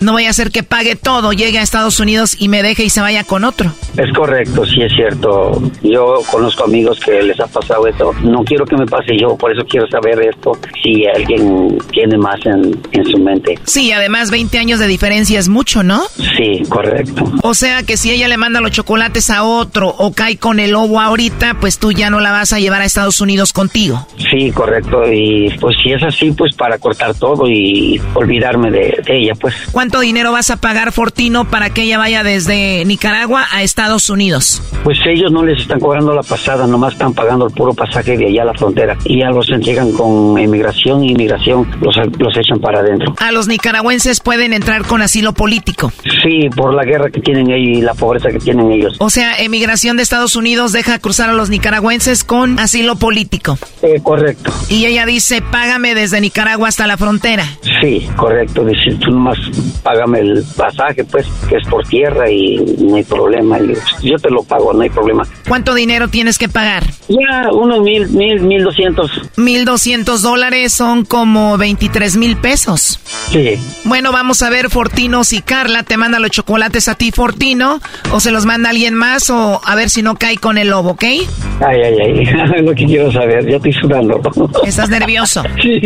no vaya a ser que pague todo, llegue a Estados Unidos y me deje y se vaya con otro. Es correcto, sí es cierto. Yo conozco amigos que les ha pasado esto. No quiero que me pase yo, por eso quiero saber esto, si alguien tiene más en, en su mente. Sí, además 20 años de diferencia es mucho, ¿no? Sí, correcto. O sea que si ella le manda los chocolates a otro o cae con el lobo ahorita, pues tú ya no la vas a llevar a Estados Unidos contigo. Sí, correcto. Y pues si es así, pues para cortar todo y olvidarme de, de ella, pues. ¿Cuánto dinero vas a pagar Fortino para que ella vaya desde Nicaragua a Estados Unidos? Pues ellos no les están cobrando la pasada, nomás están pagando el puro pasaje de allá a la frontera. Y ya los entregan con inmigración y inmigración los, los echan para adentro. ¿A los nicaragüenses pueden entrar con asilo político? Sí, por la guerra que tienen ellos y la pobreza que tienen ellos. O sea, emigración de Estados Unidos deja cruzar a los nicaragüenses con asilo político. Eh, correcto. Y ella dice, págame desde Nicaragua hasta la frontera. Sí, correcto. Dice, tú nomás págame el pasaje, pues, que es por tierra y no hay problema. Y yo te lo pago, no hay problema. ¿Cuánto dinero tienes que pagar? Ya, unos mil, mil, mil doscientos. Mil doscientos dólares son como veintitrés mil pesos. Sí. Bueno, vamos a ver, Fortino, si Carla te manda los chocolates a ti, Fortino, o se los manda alguien más, o a ver si no cae con el lobo, ¿ok? Ay, ay, ay, lo que quiero saber, ya estoy sudando. ¿Estás nervioso? Sí.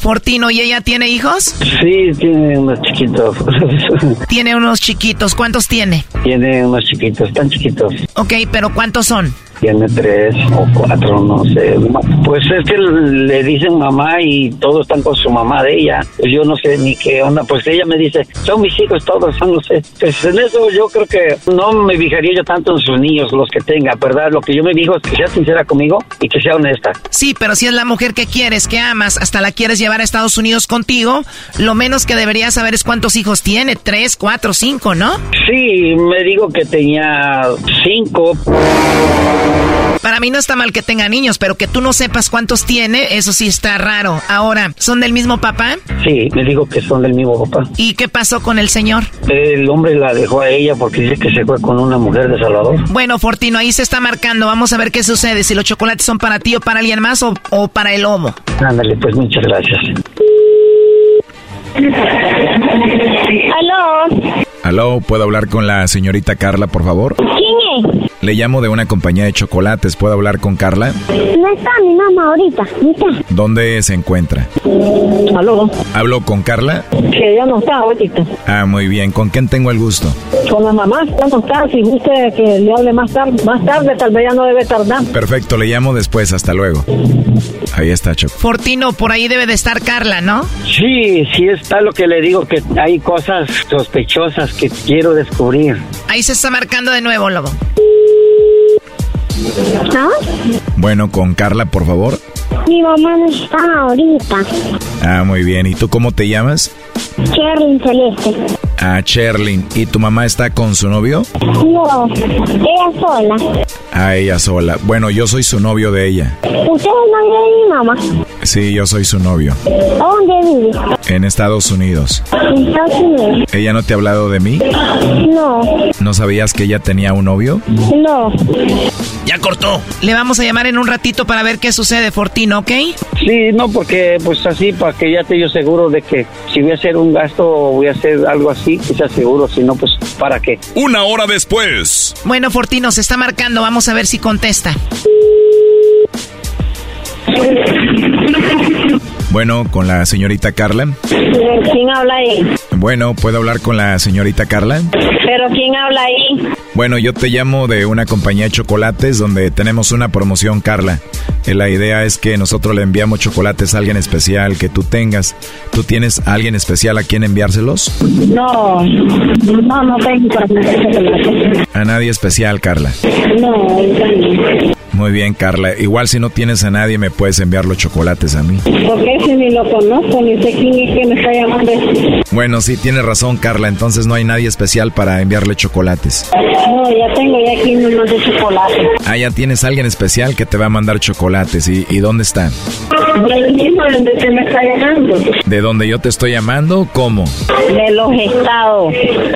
Fortino, ¿y ella tiene hijos? Sí, tiene unos chiquitos. Tiene unos chiquitos. ¿Cuántos tiene? Tiene unos chiquitos, tan chiquitos. Ok, pero ¿cuántos son? Tiene tres o cuatro, no sé. Pues es que le dicen mamá y todos están con su mamá de ella. Pues yo no sé ni qué onda. Pues ella me dice, son mis hijos todos, no sé. Pues en eso yo creo que no me fijaría yo tanto en sus niños, los que tenga, ¿verdad? Lo que yo me digo es que sea sincera conmigo y que sea honesta. Sí, pero si es la mujer que quieres, que amas, hasta la quieres llevar a Estados Unidos contigo, lo menos que deberías saber es cuántos hijos tiene, tres, cuatro, cinco, ¿no? Sí, me digo que tenía cinco. Para mí no está mal que tenga niños, pero que tú no sepas cuántos tiene, eso sí está raro. Ahora, ¿son del mismo papá? Sí, me digo que son del mismo papá. ¿Y qué pasó con el señor? El hombre la dejó a ella porque dice que se fue con una mujer de Salvador. Bueno, Fortino, ahí se está marcando. Vamos a ver qué sucede, si los chocolates son para ti o para alguien más o, o para el lomo. Ándale, pues muchas gracias. ¿Aló? Aló, ¿puedo hablar con la señorita Carla, por favor? ¿Quién es? Le llamo de una compañía de chocolates. ¿Puedo hablar con Carla? No está mi mamá ahorita. No está. ¿Dónde se encuentra? ¿Aló? ¿Hablo con Carla? Que ella no está ahorita. Ah, muy bien. ¿Con quién tengo el gusto? Con la mamá, ya no está. Si guste que le hable más tarde, más tarde tal vez ya no debe tardar. Perfecto, le llamo después. Hasta luego. Ahí está, Choc. Fortino, por ahí debe de estar Carla, ¿no? Sí, sí está lo que le digo, que hay cosas sospechosas que quiero descubrir. Ahí se está marcando de nuevo, Lobo. ¿Ah? Bueno, con Carla, por favor. Mi mamá no está ahorita. Ah, muy bien. ¿Y tú cómo te llamas? Sherlyn Celeste. Ah, Sherlyn. ¿Y tu mamá está con su novio? No, ella sola. Ah, ella sola. Bueno, yo soy su novio de ella. ¿Usted es novio de mi mamá? Sí, yo soy su novio. ¿Dónde vive? En Estados Unidos. En Estados Unidos. ¿Ella no te ha hablado de mí? No, ¿No sabías que ella tenía un novio? no. Ya cortó. Le vamos a llamar en un ratito para ver qué sucede, Fortino, ¿ok? Sí, no, porque pues así, para que ya esté yo seguro de que si voy a hacer un gasto o voy a hacer algo así, que sea seguro, si no, pues ¿para qué? Una hora después. Bueno, Fortino, se está marcando. Vamos a ver si contesta. Bueno, con la señorita Carla. ¿Quién habla ahí? Bueno, ¿puedo hablar con la señorita Carla? ¿Pero quién habla ahí? Bueno, yo te llamo de una compañía de chocolates donde tenemos una promoción, Carla. Eh, La idea es que nosotros le enviamos chocolates a alguien especial que tú tengas. ¿Tú tienes a alguien especial a quien enviárselos? No, no, no tengo para. A nadie especial, Carla. No, no. Muy bien, Carla. Igual si no tienes a nadie, me puedes enviar los chocolates a mí. Porque si ni lo conozco, ni sé quién es que me está llamando. Bueno, sí, tienes razón, Carla. Entonces no hay nadie especial para enviarle chocolates. No, ya tengo ya aquí unos de chocolate. Ah, ya tienes a alguien especial que te va a mandar chocolates. ¿Y, y dónde está? Del mismo donde se me está llamando. ¿De dónde yo te estoy llamando? ¿Cómo? De los estados,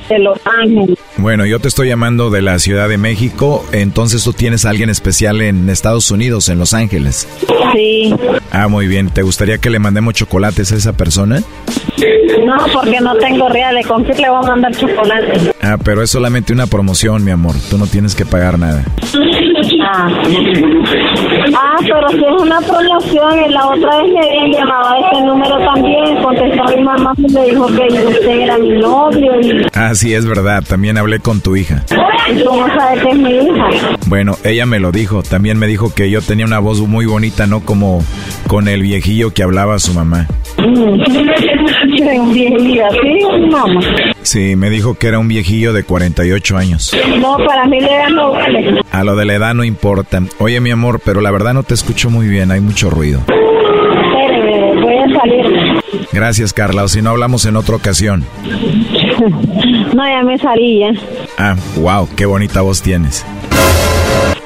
de Los Ángeles. Bueno, yo te estoy llamando de la Ciudad de México. Entonces tú tienes a alguien especial en Estados Unidos, en Los Ángeles. Sí. Ah, muy bien. ¿Te gustaría que le mandemos chocolates a esa persona? No, porque no tengo reales. ¿Con qué le voy a mandar chocolate? Ah, pero es solamente una promoción, mi amor. Tú no tienes que pagar nada. Ah. ah, pero si es una promoción, y la otra vez me habían llamado a este número también, contestó mi mamá y me dijo que usted era mi novio y Ah, sí, es verdad. También hablé con tu hija. ¿y cómo sabe que es mi hija? Bueno, ella me lo dijo. También me dijo que yo tenía una voz muy bonita, no como con el viejillo que hablaba su mamá. Sí, me dijo que era un viejillo de 48 años. No, para mí le dan no vale. A lo de la edad no importa. Oye, mi amor, pero la verdad no te escucho muy bien. Hay mucho ruido. Voy a salir. Gracias, Carla. O si no, hablamos en otra ocasión. No, ya me salí ya. Ah, wow, qué bonita voz tienes.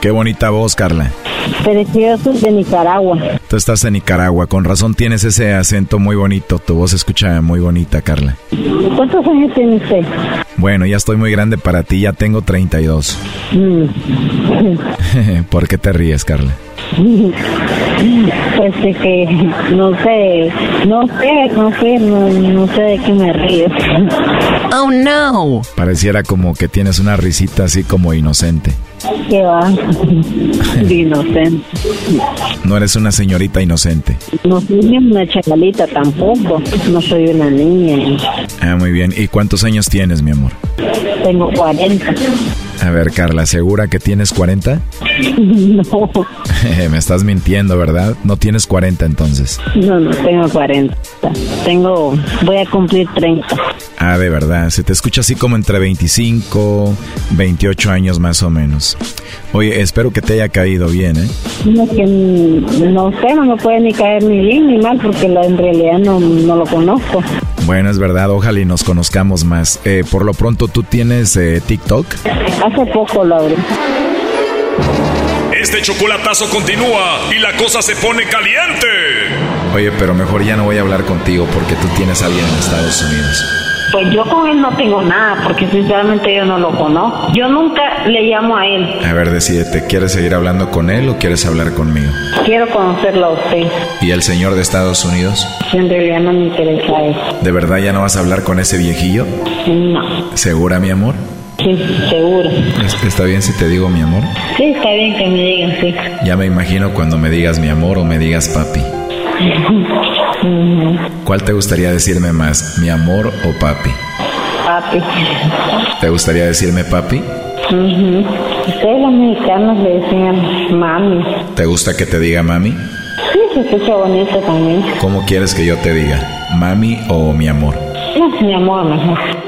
Qué bonita voz, Carla. Soy de Nicaragua. Tú estás en Nicaragua, con razón tienes ese acento muy bonito. Tu voz se escucha muy bonita, Carla. ¿Cuántos años tiene usted? Bueno, ya estoy muy grande para ti, ya tengo 32. Mm. ¿Por qué te ríes, Carla? Pues es que no sé, no sé, no sé, no, no sé de qué me río. Oh no. Pareciera como que tienes una risita así como inocente. ¿Qué va? De inocente. No eres una señorita inocente. No soy ni una chavalita tampoco. No soy una niña. Ah, muy bien. ¿Y cuántos años tienes, mi amor? Tengo 40. A ver, Carla, ¿segura que tienes 40? No. Me estás mintiendo, ¿verdad? No tienes 40 entonces. No, no tengo 40. Tengo, voy a cumplir 30. Ah, de verdad, se te escucha así como entre 25, 28 años más o menos. Oye, espero que te haya caído bien, ¿eh? No, que, no sé, no me puede ni caer ni bien ni mal porque la, en realidad no, no lo conozco. Bueno, es verdad, ojalá y nos conozcamos más. Eh, por lo pronto, ¿tú tienes eh, TikTok? Hace poco lo abrí. Este chocolatazo continúa y la cosa se pone caliente. Oye, pero mejor ya no voy a hablar contigo porque tú tienes a alguien en Estados Unidos. Pues yo con él no tengo nada, porque sinceramente yo no lo conozco. Yo nunca le llamo a él. A ver, decídete, ¿quieres seguir hablando con él o quieres hablar conmigo? Quiero conocerlo a usted. ¿Y el señor de Estados Unidos? En realidad no me interesa eso. ¿De verdad ya no vas a hablar con ese viejillo? No. ¿Segura, mi amor? Sí, seguro. ¿Está bien si te digo mi amor? Sí, está bien que me digan, sí. Ya me imagino cuando me digas mi amor o me digas papi. ¿Cuál te gustaría decirme más, mi amor o papi? Papi. ¿Te gustaría decirme papi? Ustedes los mexicanos le decían mami. ¿Te gusta que te diga mami? Sí, se escucha bonito también. ¿Cómo quieres que yo te diga? ¿Mami o mi amor? No, mi amor mejor.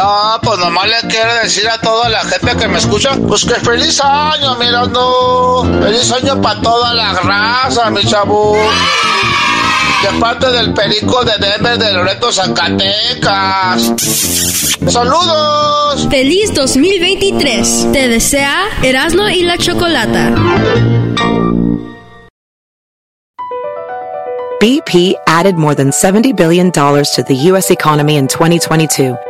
No, pues nomás le quiero decir a toda la gente que me escucha, pues que feliz año, mira, no. Feliz año para toda la raza, mi chavo. De parte del perico de Denver de Loreto, Zacatecas. ¡Saludos! Feliz 2023. Te desea Erasmo y la Chocolata. BP added more than $70 billion to the U.S. economy in 2022.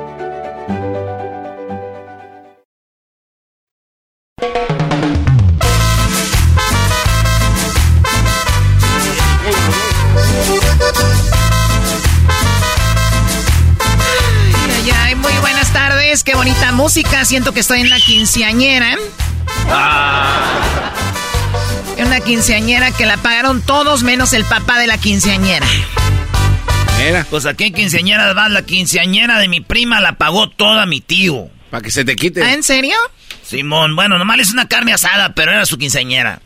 Siento que estoy en la quinceañera. En una quinceañera que la pagaron todos menos el papá de la quinceañera. Mira. Pues aquí en quinceañera va la quinceañera de mi prima la pagó toda mi tío. Para que se te quite. ¿Ah, en serio? Simón, bueno, nomás hice una carne asada, pero era su quinceañera.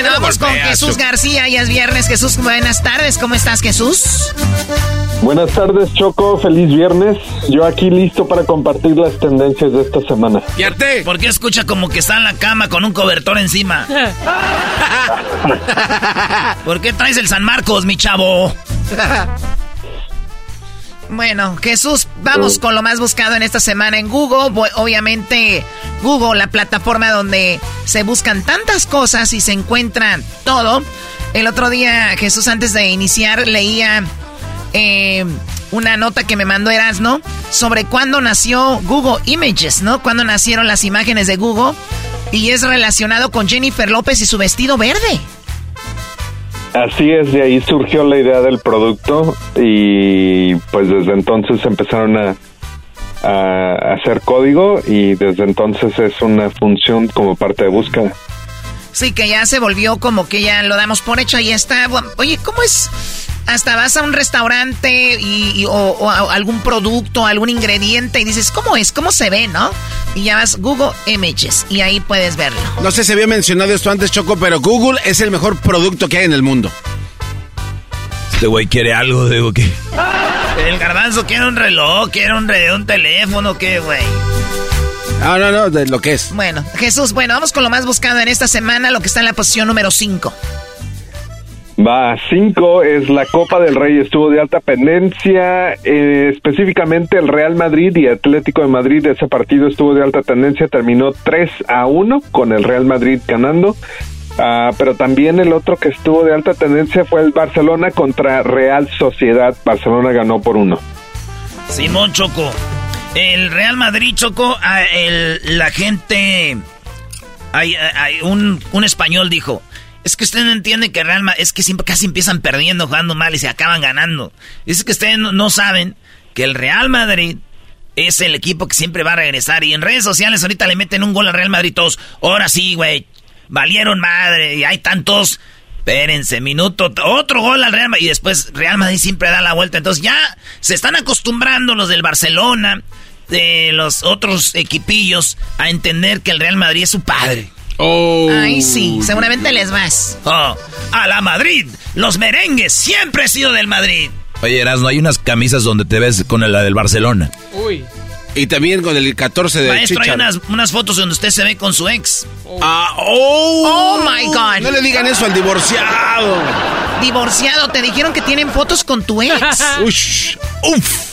Bueno, vamos con. Jesús García. Ya es viernes. Jesús, buenas tardes. ¿Cómo estás, Jesús? Buenas tardes, Choco. Feliz viernes. Yo aquí listo para compartir las tendencias de esta semana. ¿Por qué escucha como que está en la cama con un cobertor encima? ¿Por qué traes el San Marcos, mi chavo? Bueno, Jesús, vamos con lo más buscado en esta semana en Google. Obviamente, Google, la plataforma donde se buscan tantas cosas y se encuentran todo. El otro día, Jesús, antes de iniciar, leía eh, una nota que me mandó Erasno sobre cuándo nació Google Images, ¿no? Cuándo nacieron las imágenes de Google. Y es relacionado con Jennifer López y su vestido verde. Así es, de ahí surgió la idea del producto y pues desde entonces empezaron a, hacer código y desde entonces es una función como parte de búsqueda. Sí, que ya se volvió como que ya lo damos por hecho. Ahí está. Oye, ¿cómo es? Hasta vas a un restaurante y, y- o, o a algún producto, algún ingrediente y dices, ¿cómo es? ¿Cómo se ve, no? Y ya vas Google Images y ahí puedes verlo. No sé si había mencionado esto antes, Choco, pero Google es el mejor producto que hay en el mundo. Este güey quiere algo, digo que. El garbanzo quiere un reloj, quiere un, re- un teléfono, ¿qué, güey? No, no, no, de lo que es. Bueno, Jesús, bueno, vamos con lo más buscado en esta semana, lo que está en la posición número 5. Va, cinco es la Copa del Rey, estuvo de alta tendencia, eh, específicamente el Real Madrid y Atlético de Madrid, ese partido estuvo de alta tendencia, terminó 3 a 1 con el Real Madrid ganando, Ah, pero también el otro que estuvo de alta tendencia fue el Barcelona contra Real Sociedad, Barcelona ganó por uno. Simón Choco, el Real Madrid Choco, ah, el, la gente, hay, un, español dijo, es que usted no entiende que Real Madrid, es que siempre casi empiezan perdiendo, jugando mal y se acaban ganando. Es que ustedes no, saben que el Real Madrid es el equipo que siempre va a regresar. Y en redes sociales ahorita le meten un gol al Real Madrid todos. Ahora sí, güey. Valieron madre. Y hay tantos. Espérense, minuto. Otro gol al Real Madrid. Y después Real Madrid siempre da la vuelta. Entonces ya se están acostumbrando los del Barcelona, de los otros equipillos, a entender que el Real Madrid es su padre. Oh. Ay, sí, seguramente les vas. Oh, a la Madrid. Los merengues siempre he sido del Madrid. Oye, no hay unas camisas donde te ves con la del Barcelona. Uy. Y también con el 14 de Maestro, hay unas, unas, fotos donde usted se ve con su ex. Ah, oh. oh my God. No le digan eso al divorciado. Divorciado, te dijeron que tienen fotos con tu ex. Ush, uf.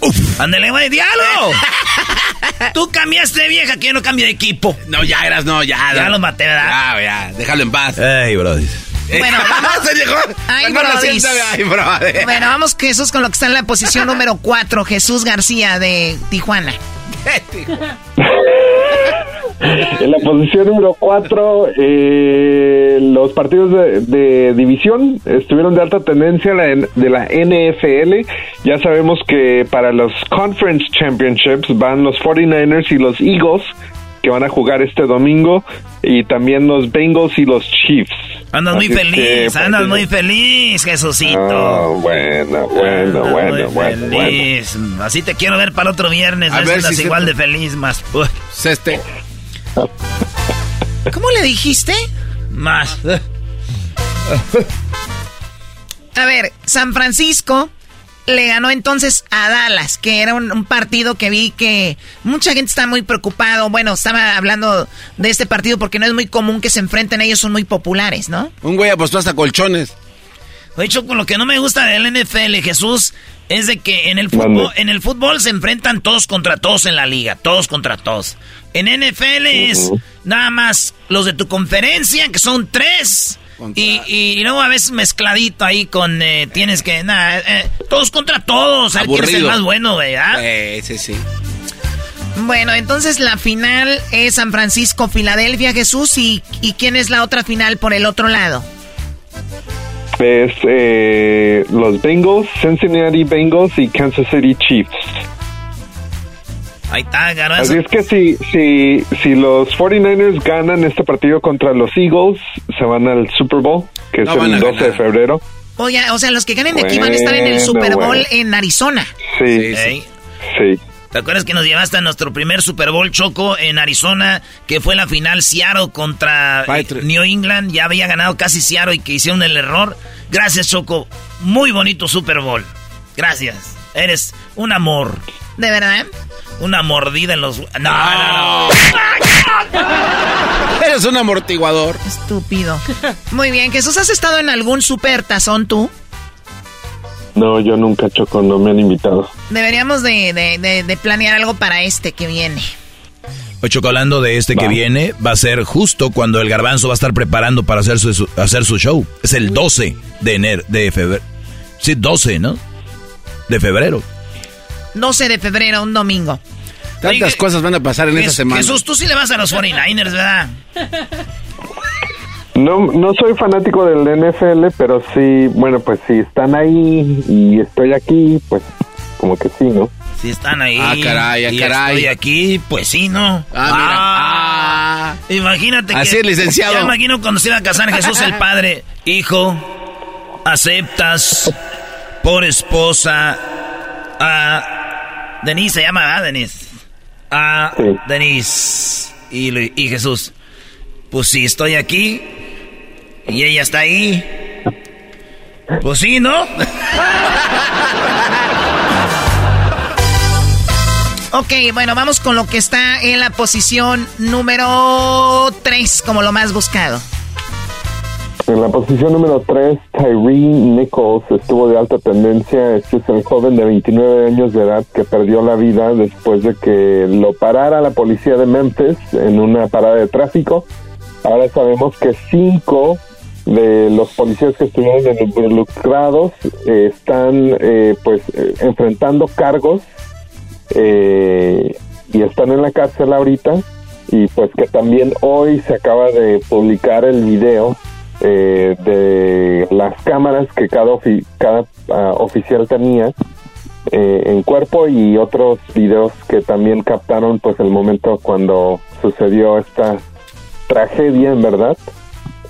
Uf. Ándale, güey, diálogo. Tú cambiaste de vieja, que yo no cambio de equipo. No, ya eras, no, ya. Ya lo maté, ¿verdad? Ya, ya, déjalo en paz. Ey, brother. Bueno, vamos. Se llegó. Ay, brother. Bueno, vamos Jesús con lo que está en la posición número 4, Jesús García de Tijuana. En la posición número 4, eh, los partidos de, división estuvieron de alta tendencia de la NFL. Ya sabemos que para los Conference Championships van los 49ers y los Eagles, que van a jugar este domingo, y también los Bengals y los Chiefs. Andas muy feliz, andas muy feliz, Jesucito. Oh, bueno, bueno, bueno, bueno, feliz. Así te quiero ver para otro viernes. A ver si igual de feliz, más. Este. ¿Cómo le dijiste? Más. A ver, San Francisco le ganó entonces a Dallas, que era un, partido que vi que mucha gente está muy preocupado. Bueno, estaba hablando de este partido porque no es muy común que se enfrenten, ellos son muy populares, ¿no? Un güey apostó hasta colchones. De hecho, con lo que no me gusta del NFL, Jesús, es de que en el fútbol, en el fútbol se enfrentan todos contra todos en la liga, todos contra todos. En NFL es nada más los de tu conferencia, que son tres. Y, y, luego a veces mezcladito ahí con eh, tienes que nada eh, todos contra todos a ver quién es el más bueno ¿verdad? Eh, sí sí bueno entonces la final es San Francisco Filadelfia Jesús y, y quién es la otra final por el otro lado es eh, los Bengals, Cincinnati Bengals y Kansas City Chiefs. Ahí está, garbanzo. Así es que si, si, si los 49ers ganan este partido contra los Eagles, se van al Super Bowl, que es el 12 de febrero. Oye, o sea, los que ganen de aquí van a estar en el Super Bowl en Arizona. Sí, sí. sí. ¿Te acuerdas que nos llevaste a nuestro primer Super Bowl Choco en Arizona? Que fue la final Seattle contra eh, New England. Ya había ganado casi Seattle y que hicieron el error. Gracias, Choco. Muy bonito Super Bowl. Gracias. Eres un amor. ¿De verdad? Una mordida en los... No, no, no. Eres un amortiguador. Estúpido. Muy bien. Jesús, ¿has estado en algún super tazón tú? No, yo nunca choco, no me han invitado. Deberíamos de, planear algo para este que viene. Hoy chocolando de este que viene va a ser justo cuando el garbanzo va a estar preparando para hacer su, hacer su show. Es el 12 de enero, de febrero. Sí, 12, ¿no? De febrero. 12 de febrero, un domingo. Tantas cosas van a pasar en esa semana. Jesús, tú sí le vas a los 49ers, ¿verdad? No, no soy fanático del NFL, pero sí, bueno, pues si están ahí y estoy aquí, pues como que sí, ¿no? Si están ahí. Ah, caray, ah, y caray. Estoy aquí, pues sí, ¿no? Ah, mira. Ah, imagínate Así es, licenciado. Ya imagino cuando se iba a casar Jesús el Padre. Hijo, aceptas por esposa a... Denise se llama, ¿verdad, Denise? A Denise. Y, y Jesús, pues sí, estoy aquí y ella está ahí. Pues sí, ¿no? ok, bueno, vamos con lo que está en la posición número 3 como lo más buscado. En la posición número 3, Tyree Nichols estuvo de alta tendencia. Este es el joven de 29 años de edad que perdió la vida después de que lo parara la policía de Memphis en una parada de tráfico. Ahora sabemos que cinco de los policías que estuvieron involucrados eh, están eh, pues eh, enfrentando cargos eh, y están en la cárcel ahorita y pues que también hoy se acaba de publicar el video eh, de las cámaras que cada, ofi- cada ah, oficial tenía eh, en cuerpo y otros videos que también captaron pues el momento cuando sucedió esta tragedia en verdad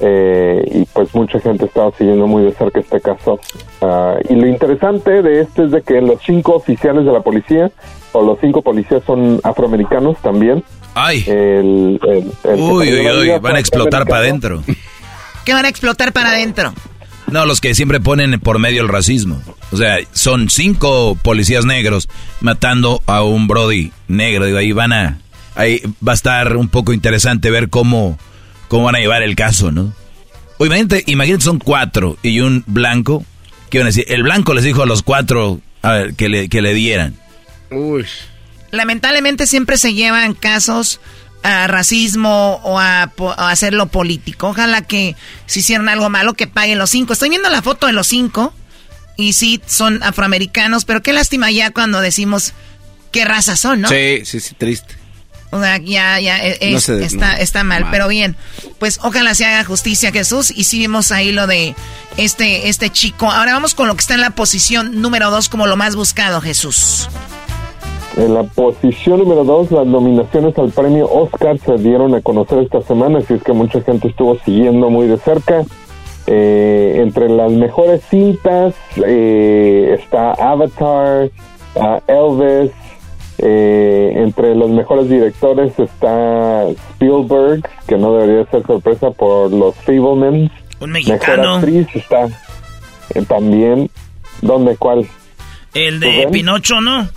Eh, y pues mucha gente estaba siguiendo muy de cerca este caso Ah, y lo interesante de este es de que los cinco oficiales de la policía o los cinco policías son afroamericanos también Ay. el, el- el que Uy, uy, uy, van a explotar para adentro. ¿Qué van a explotar para adentro? No, los que siempre ponen por medio el racismo. O sea, son cinco policías negros matando a un Brody negro. Digo, ahí van a. Ahí va a estar un poco interesante ver cómo, cómo van a llevar el caso, ¿no? O imagínate, imagínate, son cuatro y un blanco. ¿Qué van a decir? El blanco les dijo a los cuatro a ver, que, le, que le dieran. Uy. Lamentablemente siempre se llevan casos a racismo o a, a hacerlo político. Ojalá que si hicieran algo malo que paguen los cinco. Estoy viendo la foto de los cinco y sí son afroamericanos, pero qué lástima ya cuando decimos qué raza son, ¿no? Sí, sí, sí, triste. O sea, ya, ya es- No se- está, no, está mal, mal. pero bien. Pues ojalá se haga justicia, Jesús. Y sí vimos ahí lo de este, este chico. Ahora vamos con lo que está en la posición número dos como lo más buscado, Jesús. En la posición número dos, las nominaciones al premio Oscar se dieron a conocer esta semana, así es que mucha gente estuvo siguiendo muy de cerca. Eh, entre las mejores cintas eh, está Avatar, Elvis, eh, entre los mejores directores está Spielberg, que no debería ser sorpresa por los Fablemans. Un Mejor mexicano. actriz está eh, también, ¿dónde cuál? El de. Pinocho, ¿no?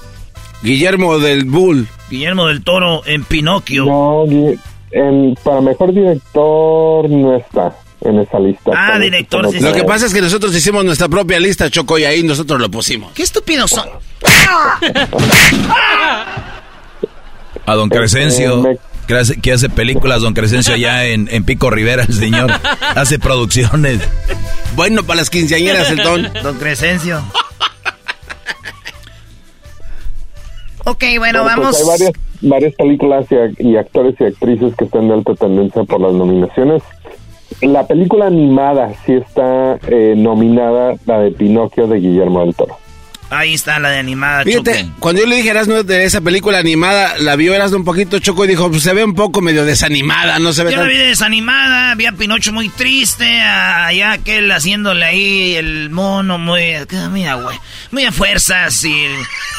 Guillermo del Bull. Guillermo del Toro en Pinocchio. No, en- para mejor director no está en esa lista. Ah, director, sí, no Lo que pasa es que nosotros hicimos nuestra propia lista, Choco, y ahí nosotros lo pusimos. Qué estúpidos son. A don Crescencio, que hace, que hace películas, don Crescencio, allá en, en Pico Rivera, el señor. Hace producciones. Bueno, para las quinceañeras, el don. Don Crescencio. Ok, bueno, Bueno, pues vamos. hay varias, varias películas y, y actores y actrices que están de alta tendencia por las nominaciones. La película animada sí está eh, nominada, la de Pinocchio de Guillermo del Toro. Ahí está la de animada, Fíjate, Choco. cuando yo le dije a Erasmo de esa película animada, la vio Erasmo un poquito Choco y dijo, pues se ve un poco medio desanimada, no se ve Yo la tan... vi desanimada, vi a Pinocho muy triste, allá aquel haciéndole ahí el mono muy, muy a, hue- muy a fuerzas y,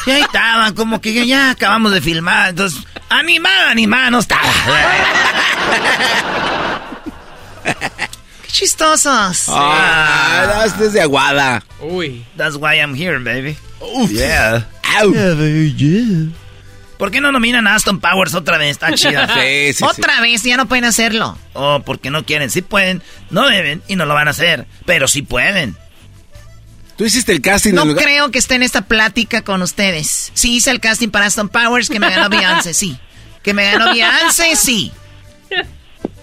y ahí estaban, como que ya acabamos de filmar, entonces, animada, animada no estaba. Chistosos. Ah, este es de aguada. Uy. That's why I'm here, baby. Uf. Yeah. Au. ¿Por qué no nominan a Aston Powers otra vez? Está chida. Sí, sí, Otra vez, ya no pueden hacerlo. Oh, porque no quieren. Sí pueden, no deben y no lo van a hacer. Pero sí pueden. Tú hiciste el casting. No en lugar- creo que esté en esta plática con ustedes. Sí hice el casting para Aston Powers, que me ganó Beyoncé, sí. Que me ganó Beyoncé, sí.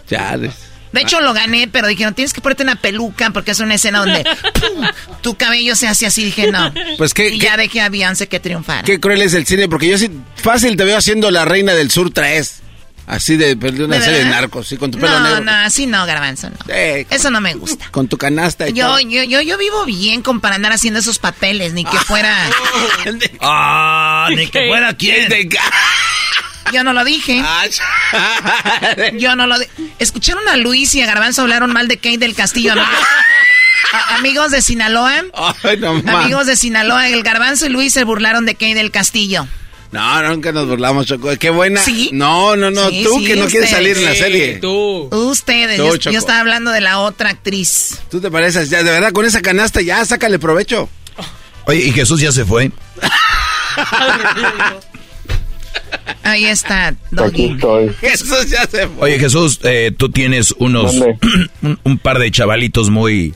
Chales. De hecho, lo gané, pero dijeron, tienes que ponerte una peluca porque es una escena donde ¡pum! tu cabello se hace así. Dije, no. Pues y qué- ya dejé a Beyoncé que triunfara. qué cruel es el cine, porque yo sí fácil te veo haciendo La Reina del Sur 3. Así de, de una ¿De serie de narcos, sí, con tu pelo No, negro. no, así no, Garbanzo, no. Eh, Eso no me gusta. con tu canasta y Yo, todo. yo, yo, yo vivo bien con para andar haciendo esos papeles, ni que fuera... Ah, ni que fuera quién. Yo no lo dije. Yo no lo dije. ¿Escucharon a Luis y a Garbanzo hablaron mal de Kate del Castillo, amigos? A- amigos de Sinaloa. Ay, no. Amigos de Sinaloa, el Garbanzo y Luis se burlaron de Kate del Castillo. No, nunca nos burlamos, Choco. Qué buena. ¿Sí? No, no, no. Sí, tú sí, que no quieres salir en la serie. Tú. Ustedes. Tú, yo, Choco. yo estaba hablando de la otra actriz. Tú te pareces, ya, de verdad, con esa canasta ya, sácale provecho. Oye, y Jesús ya se fue. Ahí está, Aquí Doggy. estoy. Jesús ya se fue. Oye Jesús, eh, tú tienes unos un par de chavalitos muy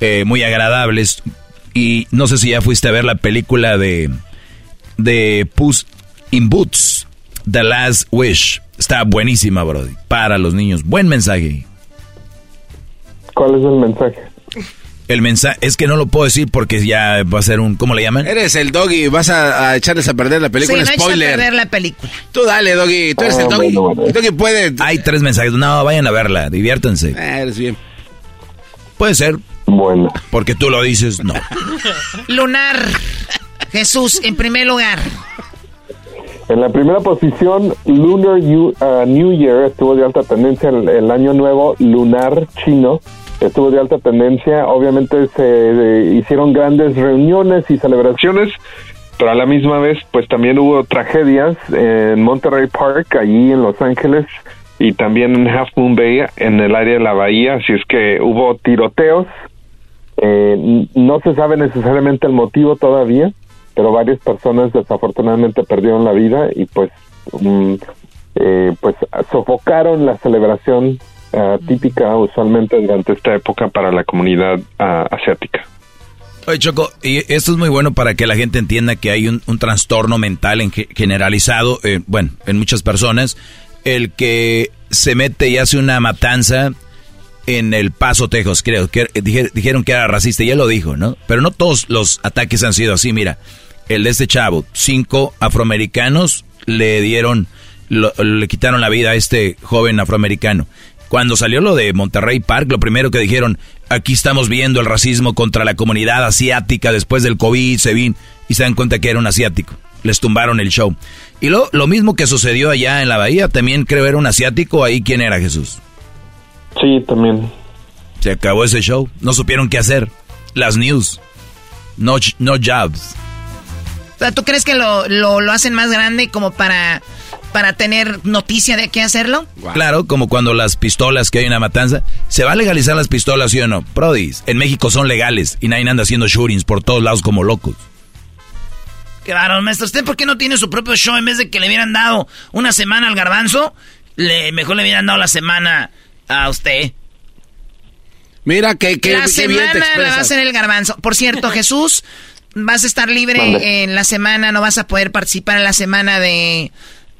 eh, muy agradables y no sé si ya fuiste a ver la película de de Puss in Boots, The Last Wish. Está buenísima, Brody. Para los niños. Buen mensaje. ¿Cuál es el mensaje? El mensaje es que no lo puedo decir porque ya va a ser un ¿cómo le llaman? Eres el doggy, vas a, a echarles a perder la Sí, película. no eches a Spoiler. perder la película. Tú dale, doggy. Tú eres Ah, el doggy. bueno, bueno. Doggy puede. Hay tres mensajes. No, vayan a verla, diviértanse. Eh, eres bien. Puede ser Bueno, porque tú lo dices, no. Lunar. Jesús, en primer lugar. en la primera posición, Lunar New, uh, New Year estuvo de alta tendencia, el, el año nuevo lunar chino estuvo de alta tendencia. Obviamente se eh, hicieron grandes reuniones y celebraciones, pero a la misma vez, pues también hubo tragedias en Monterey Park, allí en Los Ángeles, y también en Half Moon Bay, en el área de la bahía. Así es que hubo tiroteos. Eh, no se sabe necesariamente el motivo todavía, pero varias personas desafortunadamente perdieron la vida y pues mm, eh, pues sofocaron la celebración ah, típica usualmente durante esta época para la comunidad ah, asiática. Oye, Choco, y esto es muy bueno para que la gente entienda que hay un, trastorno mental en ge- generalizado, eh, bueno, en muchas personas, el que se mete y hace una matanza en el Paso, Texas, creo, que dije- dijeron que era racista, y lo dijo, ¿no? Pero no todos los ataques han sido así, mira, el de este chavo, cinco afroamericanos le dieron, lo- le quitaron la vida a este joven afroamericano. Cuando salió lo de Monterrey Park, lo primero que dijeron, aquí estamos viendo el racismo contra la comunidad asiática después del COVID, se vin, y se dan cuenta que era un asiático. Les tumbaron el show. Y lo, lo mismo que sucedió allá en la bahía, también creo era un asiático, ahí quién era Jesús. Sí, también. Se acabó ese show, no supieron qué hacer. Las news, no, ch- no jobs. O sea, ¿tú crees que lo, lo, lo hacen más grande como para, para tener noticia de qué hacerlo? Claro, como cuando las pistolas que hay una matanza, ¿se va a legalizar las pistolas, sí o no? Prodis, en México son legales y nadie anda haciendo shootings por todos lados como locos. Claro, maestro, ¿usted por qué no tiene su propio show en vez de que le hubieran dado una semana al garbanzo? Le, mejor le hubieran dado la semana a usted. Mira que, que, la qué bien te semana la va a hacer el garbanzo. Por cierto, Jesús, vas a estar libre en la semana, no vas a poder participar en la semana de...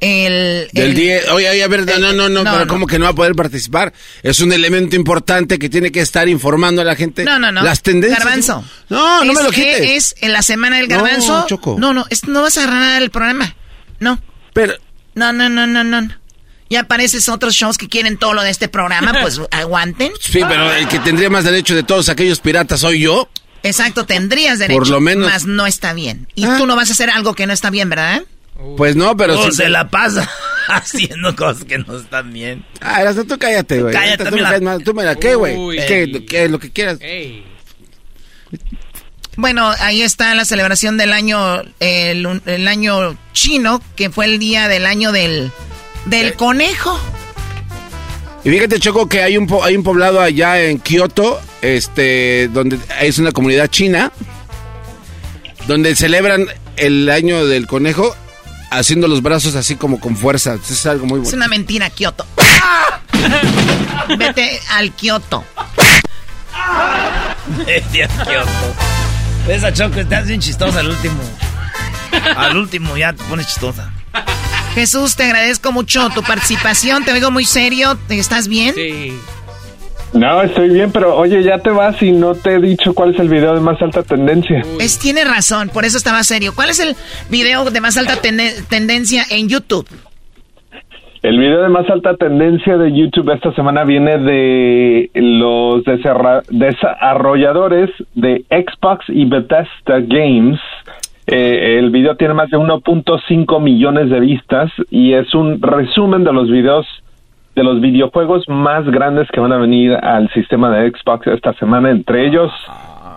El, Del el- 10. Oye, oye, a ver, no, no, no, no, pero no. ¿cómo que no va a poder participar? Es un elemento importante que tiene que estar informando a la gente. No, no, no. Las tendencias. Garbanzo. No, no Es- me lo quites. Es en la semana del No, garbanzo. Choco. No, no, es- no vas a ganar el programa. No. Pero. No, no, no, no, no. Ya apareces otros shows que quieren todo lo de este programa, pues aguanten. Sí, pero el que tendría más derecho de todos aquellos piratas soy yo. Exacto, tendrías derecho. Por lo menos. Más no está bien. Y Ah. tú no vas a hacer algo que no está bien, ¿verdad? Pues no, pero Oh, se la pasa haciendo cosas que no están bien. Ah, Erasmo, tú cállate, güey. Cállate, Tú me la- caes mal. Tú me la qué, güey. ¿Qué, qué, lo que quieras. Bueno, ahí está la celebración del año, el, el año chino, que fue el día del año del, del conejo. Y fíjate, Choco, que hay un, po- hay un poblado allá en Kioto, este, donde es una comunidad china, donde celebran el año del conejo haciendo los brazos así como con fuerza. Es algo muy Es bueno. una mentira, Kioto. Vete al Kioto. Vete a Kioto. Esa choco estás bien chistosa al último. Al último ya te pones chistosa. Jesús, te agradezco mucho tu participación. Te oigo muy serio. ¿Estás bien? Sí. No, estoy bien, pero oye, ya te vas y no te he dicho cuál es el video de más alta tendencia. Es, tiene razón, por eso estaba serio. ¿Cuál es el video de más alta tende- tendencia en YouTube? El video de más alta tendencia de YouTube esta semana viene de los desarrolladores de Xbox y Bethesda Games. Eh, el video tiene más de 1.5 millones de vistas y es un resumen de los videos de los videojuegos más grandes que van a venir al sistema de Xbox esta semana, entre ellos,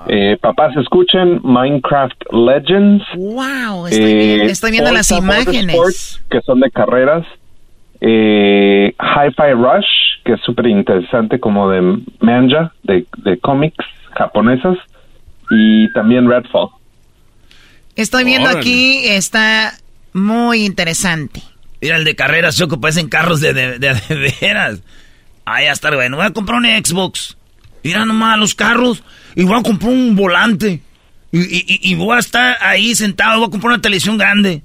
eh, papás escuchen, Minecraft Legends, Wow, estoy, eh, estoy viendo las imágenes. Que son de carreras. Eh, Hi-Fi Rush, que es súper interesante, como de manga, de, de cómics japonesas. Y también Redfall. Estoy viendo Órale. aquí, está muy interesante. Mira el de carreras, Choco, parecen carros de, de, de, veras. Ahí está, bueno. Voy a comprar un Xbox. Mira nomás los carros. Y voy a comprar un volante. Y, y, y, voy a estar ahí sentado. Voy a comprar una televisión grande.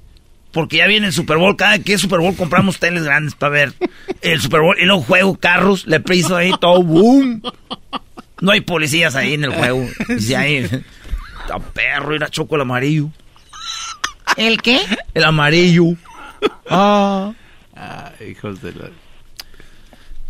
Porque ya viene el Super Bowl. Cada que es Super Bowl compramos teles grandes para ver el Super Bowl. Y luego juego carros. Le piso ahí todo. ¡Boom! No hay policías ahí en el juego. Dice ahí. Está perro. Era choco el amarillo. ¿El qué? El amarillo. Ah. ah hijos de la...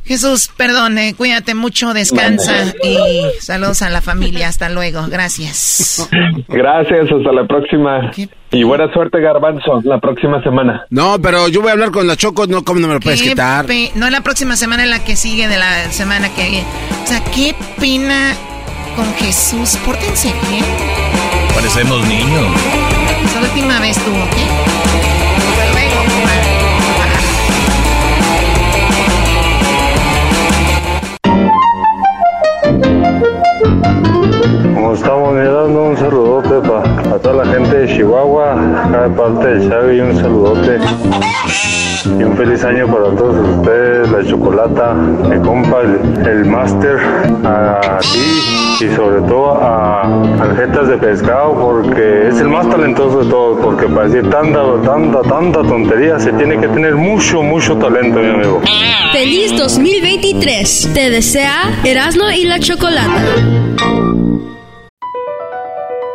Jesús, perdone, cuídate mucho, descansa y saludos a la familia. Hasta luego, gracias. Gracias, hasta la próxima. Y buena suerte, Garbanzo, la próxima semana. No, pero yo voy a hablar con la Choco, no, ¿cómo no me lo puedes quitar? No, la próxima semana, en la que sigue de la semana que viene. O sea, qué pena con Jesús. Pórtense bien. Parecemos niños. Es la última vez tú, ¿ok? Estamos mirando, un saludote para toda la gente de Chihuahua, acá de parte de Xavi, un saludote. Y un feliz año para todos ustedes, la chocolata, mi compa, el, el máster, a ti y sobre todo a Aljetas de Pescado, porque es el más talentoso de todos, porque para decir tanta, tanta, tanta tontería se tiene que tener mucho, mucho talento, mi amigo. Feliz 2023. Te desea Erasmo y la Chocolata.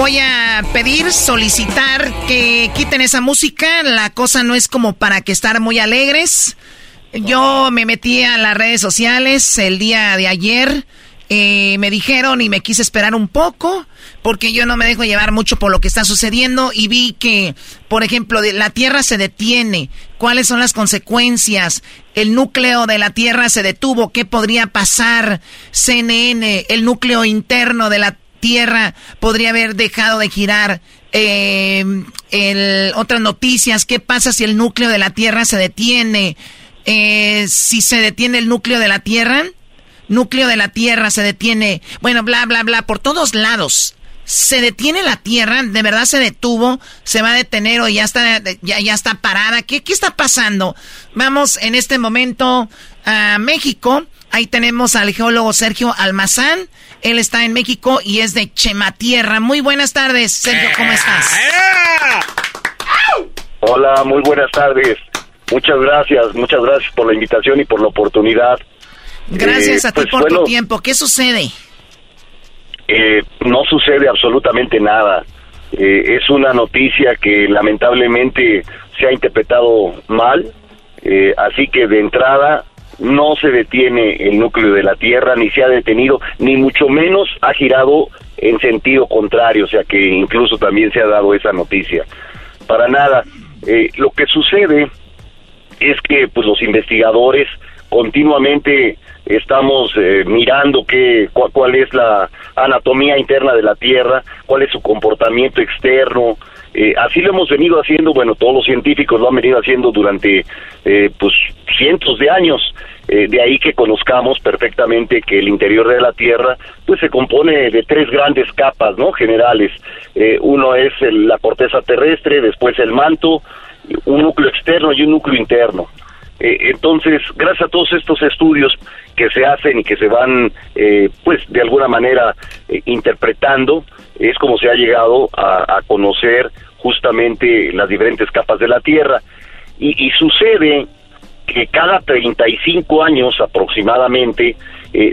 Voy a pedir, solicitar que quiten esa música, la cosa no es como para que estar muy alegres. Yo me metí a las redes sociales el día de ayer eh, me dijeron y me quise esperar un poco porque yo no me dejo llevar mucho por lo que está sucediendo y vi que, por ejemplo, la Tierra se detiene. ¿Cuáles son las consecuencias? El núcleo de la Tierra se detuvo. ¿Qué podría pasar? CNN, el núcleo interno de la Tierra podría haber dejado de girar. Eh, otras noticias, ¿qué pasa si el núcleo de la Tierra se detiene? Eh, si se detiene el núcleo de la Tierra, núcleo de la Tierra se detiene, bueno, bla, bla, bla, por todos lados. Se detiene la Tierra, de verdad se detuvo, se va a detener o ya está, ya, ya está parada. ¿Qué, ¿Qué está pasando? Vamos en este momento a México. Ahí tenemos al geólogo Sergio Almazán. Él está en México y es de Chematierra. Muy buenas tardes, Sergio, ¿cómo estás? Hola, muy buenas tardes. Muchas gracias, muchas gracias por la invitación y por la oportunidad. Gracias a ti pues por tu tiempo. ¿Qué sucede? Eh, no sucede absolutamente nada. Eh, es una noticia que lamentablemente se ha interpretado mal, eh, así que de entrada no se detiene el núcleo de la Tierra, ni se ha detenido, ni mucho menos ha girado en sentido contrario, o sea que incluso también se ha dado esa noticia. Para nada. lo que sucede es que pues los investigadores continuamente estamos eh, mirando qué, cuál es la anatomía interna de la Tierra, cuál es su comportamiento externo. Eh, así lo hemos venido haciendo, bueno, todos los científicos lo han venido haciendo durante eh, pues cientos de años. de ahí que conozcamos perfectamente que el interior de la Tierra pues se compone de tres grandes capas, ¿no? Generales. uno es la corteza terrestre, después el manto, un núcleo externo y un núcleo interno. Eh, entonces, gracias a todos estos estudios que se hacen y que se van, eh, pues, de alguna manera eh, interpretando, es como se ha llegado a, conocer justamente las diferentes capas de la Tierra. Y, y sucede que cada 35 años aproximadamente,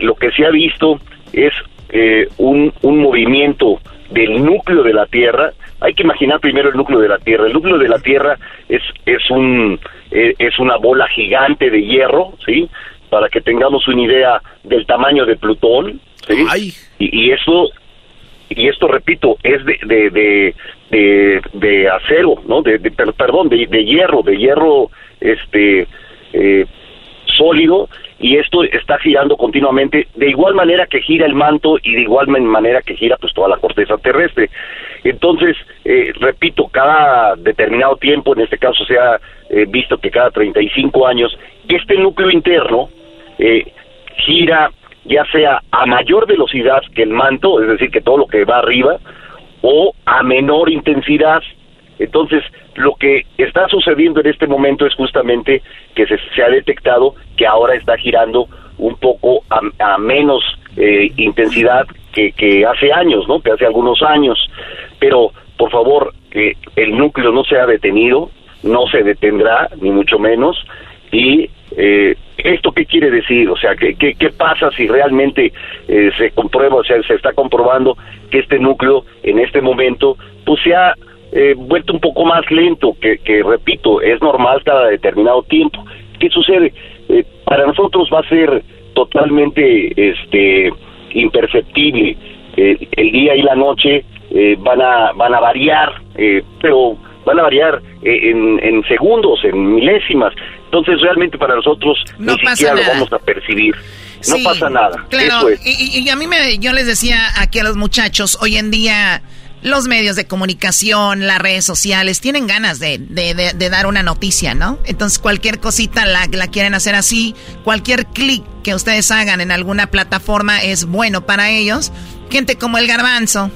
lo que se ha visto es un, un movimiento del núcleo de la Tierra. Hay que imaginar primero el núcleo de la Tierra. El núcleo de la Tierra es, es un eh, es una bola gigante de hierro, ¿sí? Para que tengamos una idea del tamaño de Plutón, ¿sí? Y, eso y esto repito, es de, de, de, de, de acero, ¿no? De, de- per- perdón, de, de hierro, de hierro este eh, sólido y esto está girando continuamente de igual manera que gira el manto y de igual man- manera que gira pues toda la corteza terrestre. Entonces, eh, repito, cada determinado tiempo, en este caso se ha eh, visto que cada 35 años, este núcleo interno eh, gira ya sea a mayor velocidad que el manto, es decir, que todo lo que va arriba, o a menor intensidad. Entonces, lo que está sucediendo en este momento es justamente que se, se ha detectado que ahora está girando un poco a, a menos eh, intensidad que, hace años, ¿no? Que hace algunos años. Pero, por favor, que el núcleo no se ha detenido, no se detendrá, ni mucho menos, y eh, ¿esto qué quiere decir? O sea, ¿qué, qué, qué pasa si realmente eh, se comprueba, o sea, se está comprobando que este núcleo en este momento pues se ha eh, vuelto un poco más lento, que, que repito, es normal cada determinado tiempo. ¿Qué sucede? Eh, para nosotros va a ser totalmente este imperceptible. Eh, el día y la noche eh, van a van a variar, eh, pero van a variar en, en segundos, en milésimas. Entonces realmente para nosotros No ni siquiera lo nada. vamos a percibir. No pasa nada. Claro, Eso es. y, y- y a mí me, yo les decía aquí a los muchachos, hoy en día los medios de comunicación, las redes sociales, tienen ganas de, dar una noticia, ¿no? Entonces cualquier cosita la, la quieren hacer así, cualquier clic que ustedes hagan en alguna plataforma es bueno para ellos. Gente como el garbanzo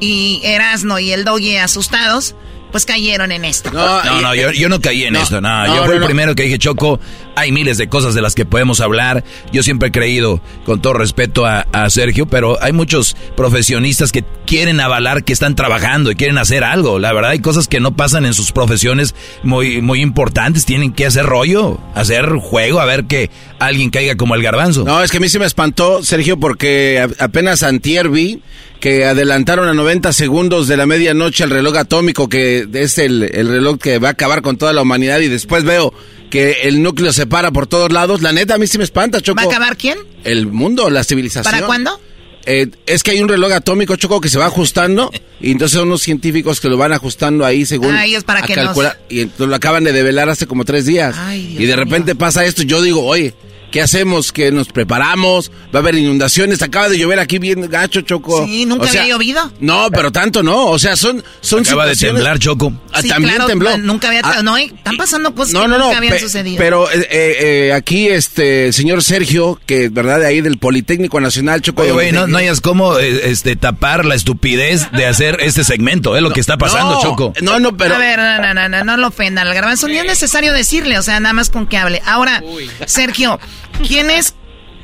y Erasno y el Doggy asustados, pues cayeron en esto. No, no, yo, yo no caí en No, esto, no, no, yo fui no, el no. primero que dije, Choco, hay miles de cosas de las que podemos hablar. Yo siempre he creído, con todo respeto a, a Sergio, pero hay muchos profesionistas que quieren avalar que están trabajando y quieren hacer algo. La verdad, hay cosas que no pasan en sus profesiones muy, muy importantes. Tienen que hacer rollo, hacer juego, a ver que alguien caiga como el garbanzo. No, es que a mí se me espantó, Sergio, porque apenas antier vi que adelantaron a 90 segundos de la medianoche el reloj atómico, que es el, el reloj que va a acabar con toda la humanidad, y después veo que el núcleo se para por todos lados. La neta, a mí sí me espanta, Choco. ¿Va a acabar quién? El mundo, la civilización. ¿Para cuándo? Eh, es que hay un reloj atómico, Choco, que se va ajustando, y entonces son unos científicos que lo van ajustando ahí según... Ah, ellos para que nos- calcular, Y entonces lo acaban de develar hace como tres días. y de repente pasa esto, yo digo, oye, ¿qué hacemos? ¿Que nos preparamos? ¿Va a haber inundaciones? Acaba de llover aquí bien gacho, Choco. Sí, nunca O sea, había llovido. No, pero tanto no, o sea, son... son Acaba de temblar, Choco. Ah, Sí, también claro, tembló. Nunca había... Ah, no, eh, están pasando cosas no, que no, no, nunca habían pe- sucedido. pero eh, eh, eh, aquí este señor Sergio, que verdad de ahí del Politécnico Nacional, Choco. Oye, güey, no, no hayas cómo eh, este, tapar la estupidez de hacer este segmento, es lo que está pasando, no, Choco. No, no, pero... A ver, no, no, no, no, no lo ofendan al garbanzo. Ni es necesario decirle, o sea, nada más con que hable. Ahora, Sergio, ¿quién es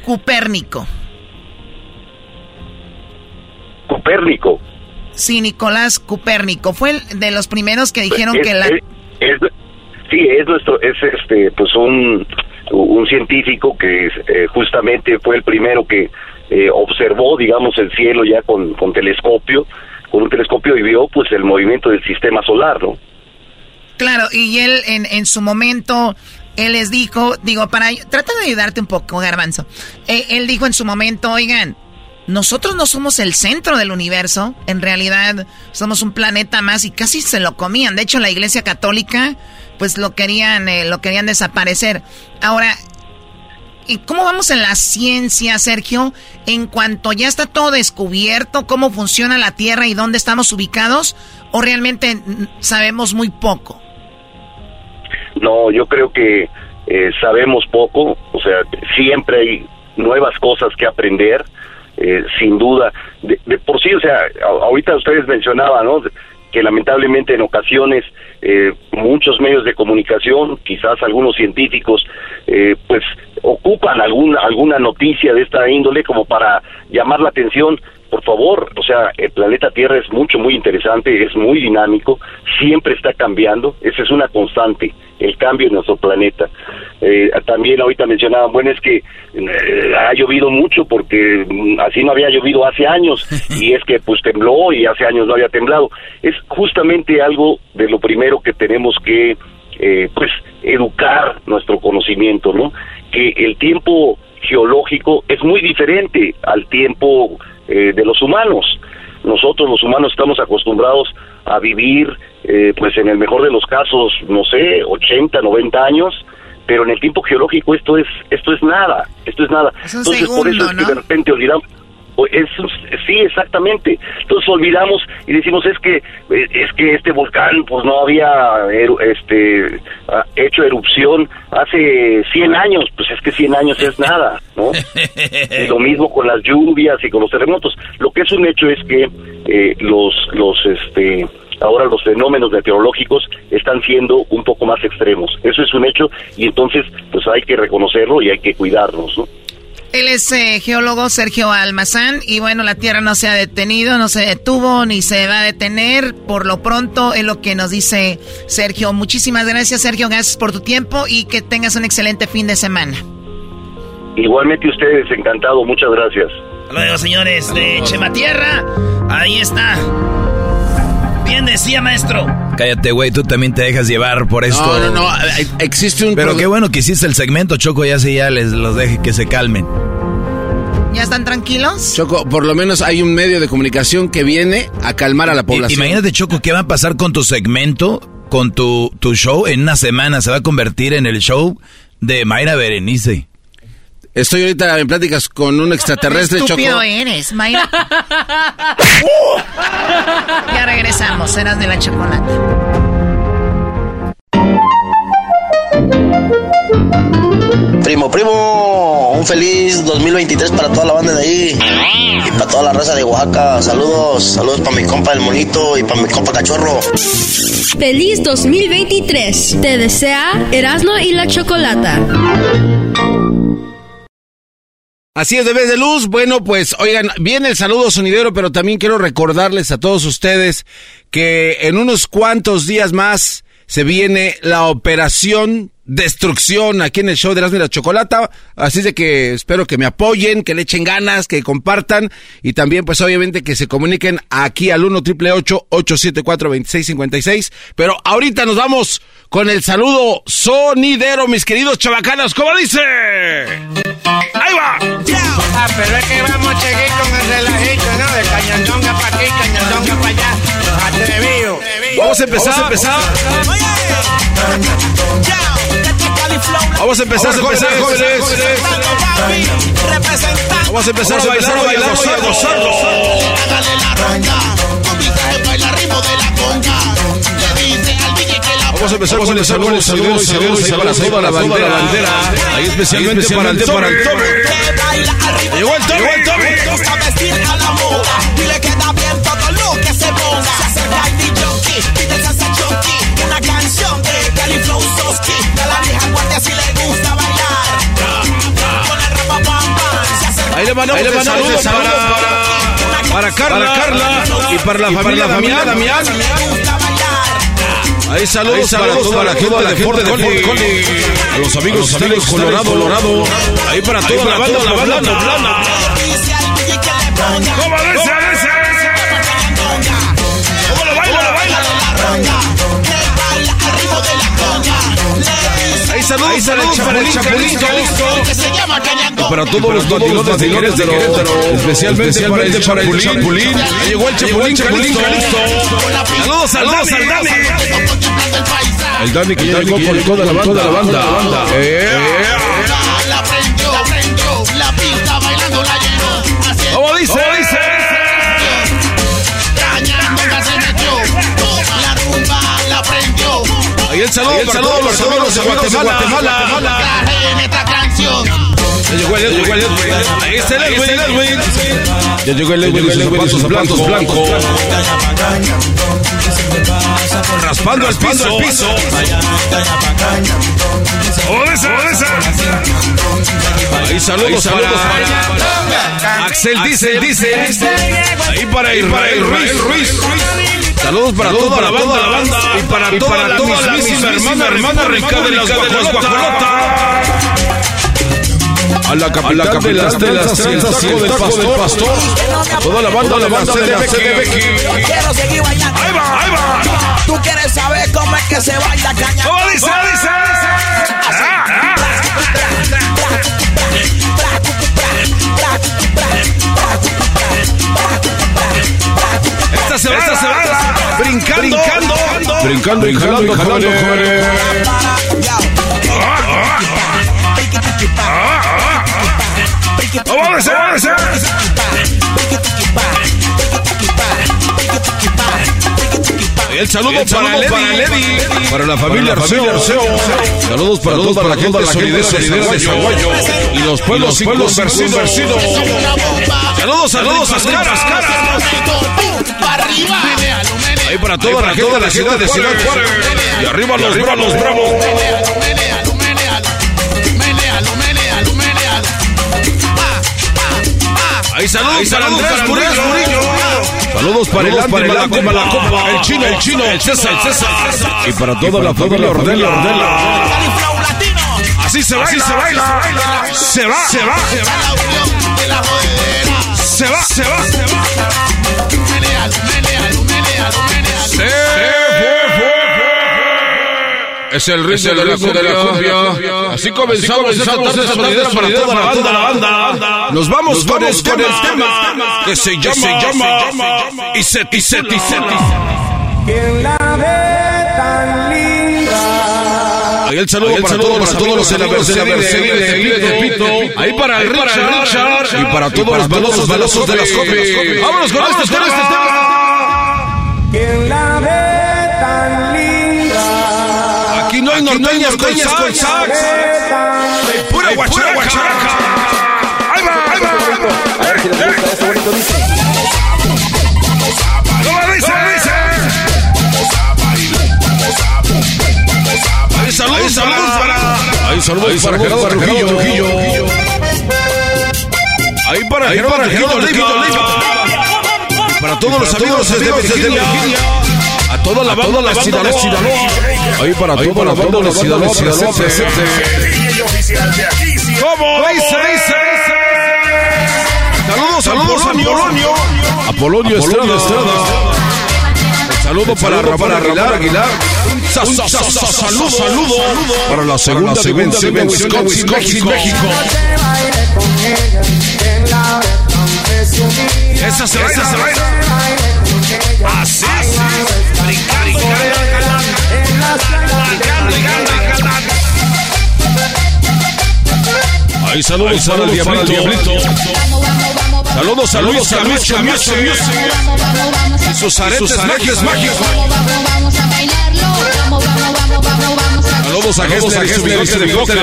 Copérnico? Copérnico. Sí, Nicolás Copérnico. Fue el de los primeros que dijeron Es- que la... es- es- sí, es nuestro, es este, pues un, un científico que eh, justamente fue el primero que eh, observó, digamos, el cielo ya con, con telescopio, con un telescopio y vio, pues, el movimiento del sistema solar, ¿no? Claro, y él en, en su momento, él les dijo, digo, para... Trata de ayudarte un poco, garbanzo. Eh, él dijo en su momento, oigan, nosotros no somos el centro del universo, en realidad somos un planeta más y casi se lo comían. De hecho, la Iglesia Católica, pues lo querían, eh, lo querían desaparecer. Ahora, ¿y cómo vamos en la ciencia, Sergio? En cuanto ya está todo descubierto, cómo funciona la Tierra y dónde estamos ubicados, o realmente sabemos muy poco. No, yo creo que eh, sabemos poco, o sea, siempre hay nuevas cosas que aprender, eh, sin duda. De, de por sí, o sea, ahorita ustedes mencionaban, ¿no? Que lamentablemente en ocasiones eh, muchos medios de comunicación, quizás algunos científicos, eh, pues ocupan alguna alguna noticia de esta índole como para llamar la atención. Por favor, o sea, el planeta Tierra es mucho, muy interesante, es muy dinámico, siempre está cambiando, esa es una constante, el cambio en nuestro planeta. Eh, también ahorita mencionaban, bueno, es que eh, ha llovido mucho porque mm, así no había llovido hace años y es que pues tembló y hace años no había temblado. Es justamente algo de lo primero que tenemos que eh, pues educar nuestro conocimiento, ¿no? Que el tiempo geológico es muy diferente al tiempo eh, de los humanos. nosotros los humanos estamos acostumbrados a vivir, eh, pues en el mejor de los casos, no sé, 80, 90 años, pero en el tiempo geológico esto es esto es nada, esto es nada. Entonces por eso es que de repente olvidamos es, sí, exactamente. Entonces olvidamos y decimos es que es que este volcán pues no había este hecho erupción hace 100 años, pues es que 100 años es nada, ¿no? y lo mismo con las lluvias y con los terremotos. Lo que es un hecho es que eh, los los este ahora los fenómenos meteorológicos están siendo un poco más extremos. Eso es un hecho y entonces pues hay que reconocerlo y hay que cuidarnos, ¿no? Él es eh, geólogo Sergio Almazán y bueno, la Tierra no se ha detenido, no se detuvo ni se va a detener. Por lo pronto es lo que nos dice Sergio. Muchísimas gracias Sergio, gracias por tu tiempo y que tengas un excelente fin de semana. Igualmente ustedes, encantado, muchas gracias. Luego, señores de Chema Tierra, ahí está. Bien decía, maestro. Cállate, güey, tú también te dejas llevar por esto. No, no, no, existe un... Pero qué bueno que hiciste el segmento, Choco, ya se ya les los deje que se calmen. ¿Ya están tranquilos? Choco, por lo menos hay un medio de comunicación que viene a calmar a la población. imagínate, Choco, ¿qué va a pasar con tu segmento, con tu, tu show? En una semana se va a convertir en el show de Mayra Berenice. Estoy ahorita en pláticas con un extraterrestre, Choco. eres, Mayra. ya regresamos, eras de la chocolate. Primo, primo, un feliz 2023 para toda la banda de ahí y para toda la raza de Oaxaca. Saludos, saludos para mi compa el monito y para mi compa cachorro. Feliz 2023. Te desea Erasmo y la Chocolata. Así es, vez de luz. Bueno, pues oigan, viene el saludo sonidero, pero también quiero recordarles a todos ustedes que en unos cuantos días más se viene la operación destrucción aquí en el show de las la Chocolata. Así de que espero que me apoyen, que le echen ganas, que compartan y también pues obviamente que se comuniquen aquí al 1 triple 874 2656. Pero ahorita nos vamos con el saludo sonidero, mis queridos chavacanos. ¿Cómo dice? ¡Ahí va! Ah, pero es que vamos a seguir con el relajito, ¿no? De cañandonga para aquí, cañandonga para allá. Atrevido. Vamos a empezar, vamos a empezar. Vamos a empezar, jóvenes. Vamos a empezar a bailar, a bailar, a gozarlo. Hágale la ronda, con mi traje baila ritmo de la conga. Le dice al DJ que la Vamos a empezar con el saludo, saludos, saludos, saludos para toda la bandera. Ahí especialmente para el para el Tommy. Llegó el Tommy, llegó el Tommy. Le mandamos, Ahí le mandamos saludos, para, para, Carla, para Carla y para la familia, la familia Damián. Ahí saludos, Ahí saludos para, toda la gente de, Fort a los amigos, a los Colorado, Colorado, ahí para toda la banda, la banda, la banda. ¿Cómo dice, saludos, Ahí saludos para el Chapulín, Para todos los bandidos de Querétaro, especialmente para el Chapulín. Llegó el Chapulín, Chapulín, Saludos, saludos al Dani. El Dani que llegó por toda la banda. Ahí el saludo, para todos los amigos de Guatemala. Esta canción. Ya llegó el Edwin. Ahí está el Edwin. Ya llegó el Edwin. Ya llegó el Edwin. blancos, blancos. Raspando el piso. El piso. Ahí saludos para Axel dice, dice. Ahí para Israel Ruiz. Saludos para toda la banda, la banda y para toda la mismísima hermana, hermana de las. A la capital de las telas y el taco del pastor. Toda la banda, la banda de la CDBX. Quiero seguir bailando. Ahí va, ahí va. Tú quieres saber cómo es que se baila caña. ¿Cómo dice? ¿Cómo dice? Brincando y jalando, jalando, jóvenes. ¡Vámonos, vámonos! El saludo, para, Lady, para la familia Arceo. Saludos para todos, para la gente solidez de Zaguayo y los pueblos inconversidos. Saludos, saludos a caras, caras. Ahí para toda la gente de la ciudad de Ciudad Juárez. Y arriba los bravos, bravos. Ahí saludos, para Andrés Murillo. Saludos para el Andy Malacopa, el chino, el chino, el César, el César. Y para toda la familia Ordela, Ordela. Así se baila, se baila, se va, se va, se va, se va, se va, se va. Se fue, fue. Es el ritmo, de, la cumbia. Así comenzamos, esta tarde solidera para toda la banda, la banda. Nos vamos, con, el, con el tema que se llama, se llama y se y se y ¿Quién la ve tan linda? Ahí el saludo, para, todos, para todos los amigos de la Mercedes de Pito. Ahí para el Richard y para todos los balosos, balosos de las copias. Vámonos con este, con este tema. Linda? Aquí no hay norteñas con sax. Pura guachara, guacharaca. Ahí va, ahí va. A ver si les gusta este bonito dice. ¿Cómo dice, dice? Ahí saludos, saludos para. Ahí saludos para Gerardo Trujillo. Ahí para Gerardo Trujillo. Para todos los amigos desde Virginia. A toda la banda de Sinaloa. Ahí para toda la banda de Sinaloa. ¿Cómo dice, dice? Saludos, saludos a Polonio. Apolonio Estrada. Saludo para Ramón Aguilar. Aguilar. Saludo, saludo para la segunda dimensión de Wisconsin, México. Esa se baila, se baila. Así, brincar, Ahí saludos, para el diablito. Saludos, saludos a Luis Chamizo. Y sus aretes mágicos, mágicos. Saludos a Gessler y su bigote de boca.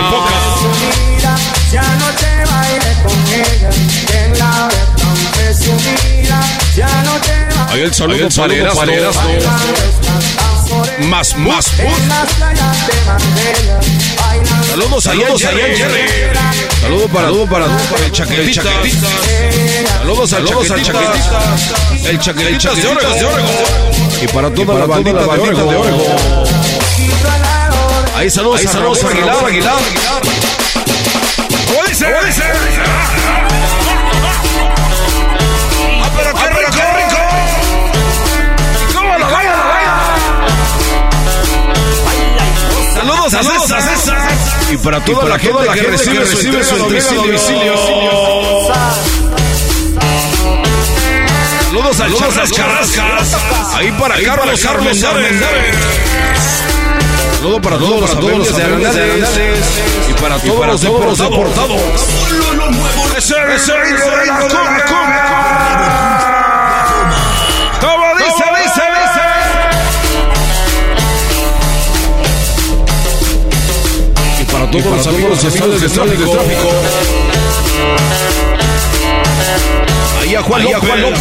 Ya no te baile con ella, en la presumida, ya no te Ahí el saludo para Erasmo. Más, más, Saludos Saludos a Saludos para, saludos para, para el chaquetita. Saludos al chaquetita. El chaquetita de Oregon. Y para toda la bandita de Oregon. Ahí saludos, ahí saludos a Aguilar, Aguilar. ¿Cómo Saludos, saludos a César. Y para toda la gente que recibe, recibe su entrega a domicilio. Saludos al Charras Carrascas. Ahí para Carlos Carlos Armendáriz. Saludos para todos los de Hernández. Y para todos los deportados. Ese es el de la Y para todos los amigos de tráfico. Ahí a Juan, Juan López.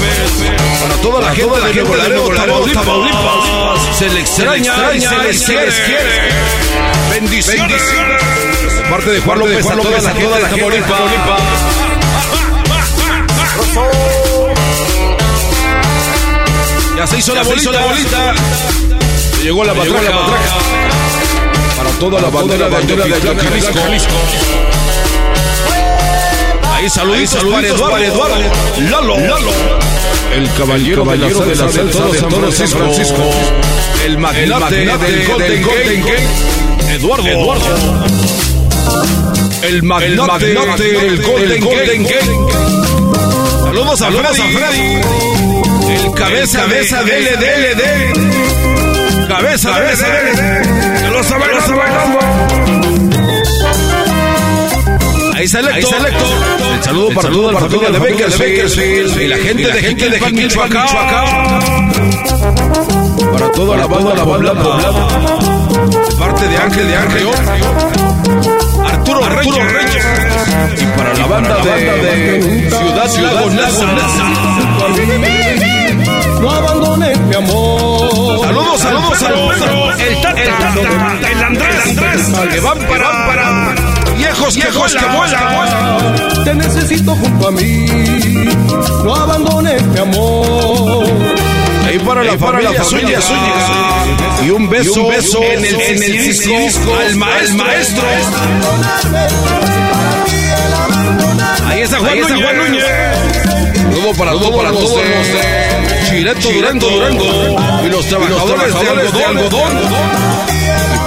Para toda la gente de Nuevo Tamaulipas. Se le extraña, se les quiere. Bendiciones. Parte de Juan López, a toda la gente de Tamaulipas. Ya se hizo la bolita. La bolita. Llegó la matraca. Para toda la bandera, bandera de Jalisco. Ahí saluditos, para Eduardo, Eduardo, Lalo, Lalo, el caballero, de la salsa de San Francisco, el magnate, del Golden, Gate, Eduardo, Eduardo, el magnate, del Golden, Gate. Saludos a Freddy, el cabeza, cabeza de LD, Cabeza, cabeza, Ya está bailando. Ahí sale. El saludo para toda la familia de Bakersfield. Y la gente de gente de Michoacán. Para toda la banda, la banda poblada. De parte de Ángel de Ángel. Arturo Reyes. Y para la banda de Ciudad Ciudad No abandones mi amor. Saludos, saludos, saludos. El Tata, el Andrés, que van para, para viejos, viejos que vuelan. Te necesito junto a mí. No abandones mi amor. Ahí para la familia Zúñiga. Y un beso, un beso en el, en el disco al, ma- al maestro. Ahí está Juan Núñez. Todo para todo para todos Chileto Durango, Durango y los trabajadores, de algodón.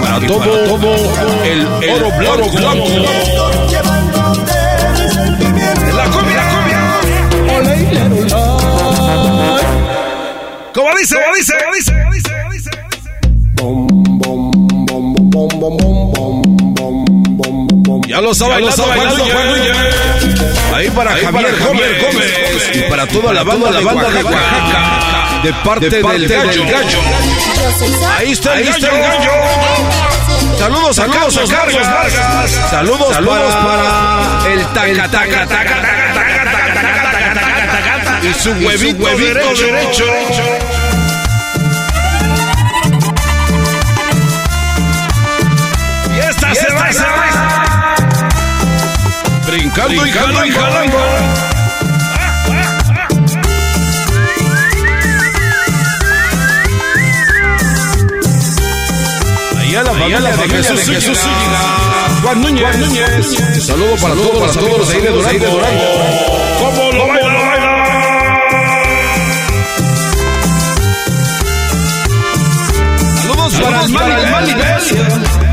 Para todo, todo el, oro blanco, blanco. La cumbia, la cumbia. ¿Cómo dice? ¿Cómo dice? Ahí para Javier, Javier Gómez. Y para toda la banda, la banda de Oaxaca. De parte, del, gallo. Ahí está el gallo. Saludos, saludos a Carlos Vargas. Saludos, para, el taca, taca, taca, taca, taca, taca, taca, taca, taca, y su huevito, derecho. Y Brincando y jalando y jalando. Ahí a la familia de Jesús Jesús Zúñiga. Juan Núñez. Juan Núñez. Saludo para todos, para todos los ahí de Durango. ¿Cómo lo baila, lo baila? Saludos para el Mali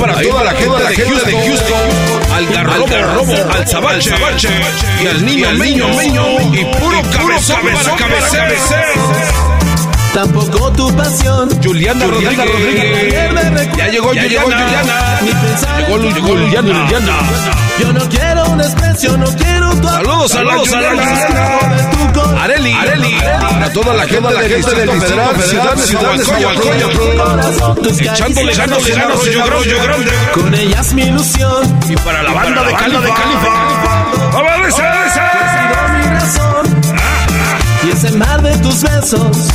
Para toda la gente de Houston, al Garrobo, al Zabache, y al niño Meño, y puro cabezón para cabeceo. Tampoco tu pasión. Juliana Rodríguez. Ya llegó, ya llegó Juliana. Ni pensar Llegó llegó Juliana, Juliana. Yo no quiero un desprecio, no quiero tu Saludos, saludos, saludos. Areli, Areli. Para toda la gente del Distrito Federal, Ciudad, Ciudad, Ciudad, Echándole ganas, ganas, rollo grande, grande. Con ellas mi ilusión. Y para la banda de Califa. ¡Vamos, esa! mi razón. Y ese mar de tus besos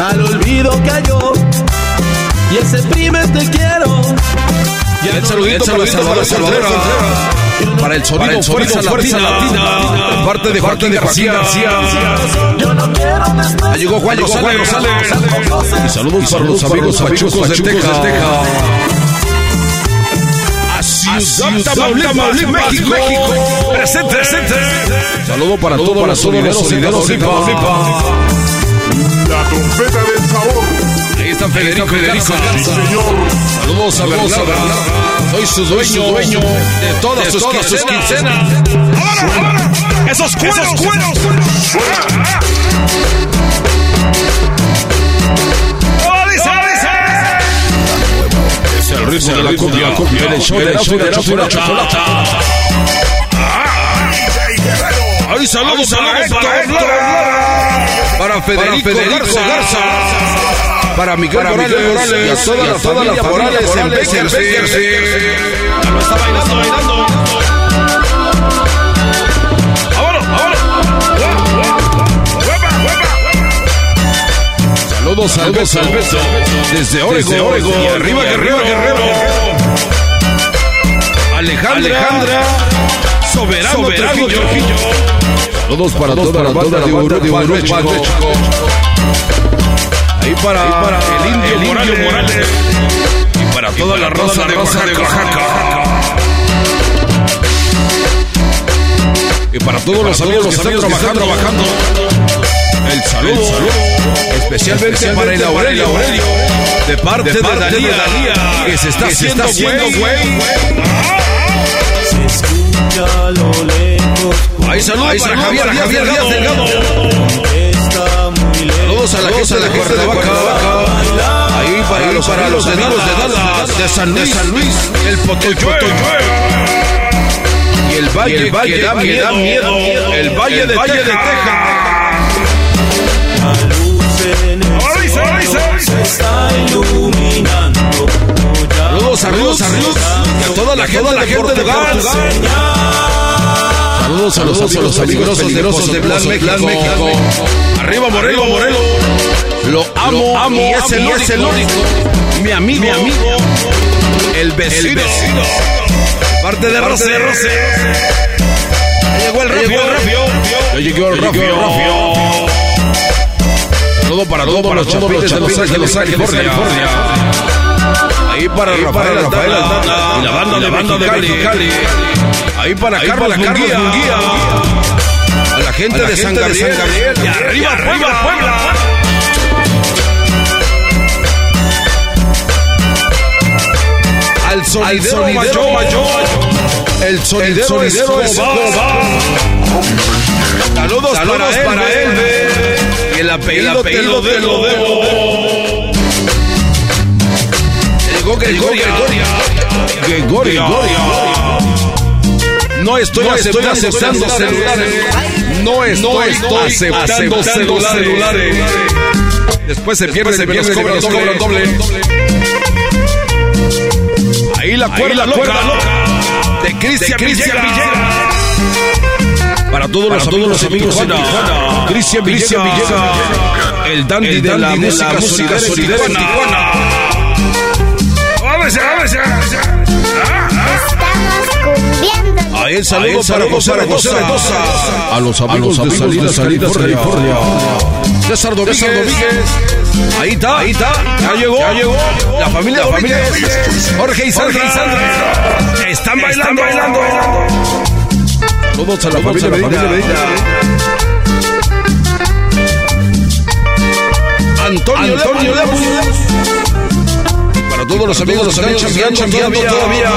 al olvido cayó. Y ese primer te quiero. Y el saludito para Salvador Salvador. Para el sonido, fuerza, latina, de parte de Joaquín García. Yo no quiero desprecio. Ya llegó Juan Rosales. Y saludos para los amigos pachucos de Teca. A Ciudad Tamaulipas, México. Presente, presente. Saludo para todos los sonideros y de los La trompeta del sabor. Ahí está Federico, Federico. Señor. Saludos a. Soy su dueño, dueño de todas sus quincenas. ¡Ahora, ahora! ¡Esos cueros! ¡Esos cueros! Es el ritmo de la cumbia, el show de la chocolata. Saludos, saludos para, para, Federico, Garza, para Miguel Morales, y a toda, la, la, familia Morales, Morales en Becker, sí, sí. Está bailando, bailando. Saludos, al beso, desde Oregon, desde Oregon. Arriba, arriba, Guerrero, Guerrero. Alejandra. Alejandra. Soberano, Soberano Trujillo. Saludos para toda la banda de Uruguay, México. Ahí para, el indio, Morales. Morales. Y para toda la raza de Oaxaca. de Oaxaca. Y para todos los amigos que están trabajando, trabajando. El saludo, especialmente, para el Aurelio, de parte de, Dalía, que se está haciendo, güey. Se escucha a lo lejos. Ahí saludos para Javier, Javier Díaz Delgado. Está. Saludos a la gente de Cuernavaca. para los para los amigos de Dallas, de San Luis, el Potoyue. Y el Valle, el valle da, miedo, el Valle de Texas. Saludos, saludos, saludos a toda la gente, la gente de. Saludos, saludos a los amigos peligrosos de Plan México. Arriba Morelo, Morelo. Lo amo, amo, y es el, es el único. Mi amigo, mi amigo. El vecino. El vecino. Parte de Rosé. Llegó el Rafio. Llegó el Rafio. Todo para todo para todos los chapines de Los Ángeles, California. Ahí para Rafael, Rafael Aldana. Y la banda de banda de Cali. Ahí para Carlos Munguía. A la gente de San Gabriel. Y arriba, Puebla, Puebla. Al sonidero, mayor, El sonidero, el sonidero Saludos, Saludos para, él, Y el apellido, te lo debo. Gregoria. Gregoria. No estoy, aceptando, celulares. No estoy, aceptando, celulares. Después se pierde, se cobran doble. Ahí la cuerda, loca, de Cristian Villegas. Para todos los, todos los amigos Tijuana. Cristian Villegas. El dandy de la música solidera en Tijuana. ¡Vamos, vamos, Ahí el saludo para José Mendoza. A los amigos de Salidas, Salidas, California. César Domínguez. Ahí está, ahí está. Ya llegó, ya llegó. La familia Domínguez. Jorge y Sandra. Están bailando, bailando. Todos a la familia Medina. Antonio, Antonio Para todos los amigos, los amigos que están chambeando todavía.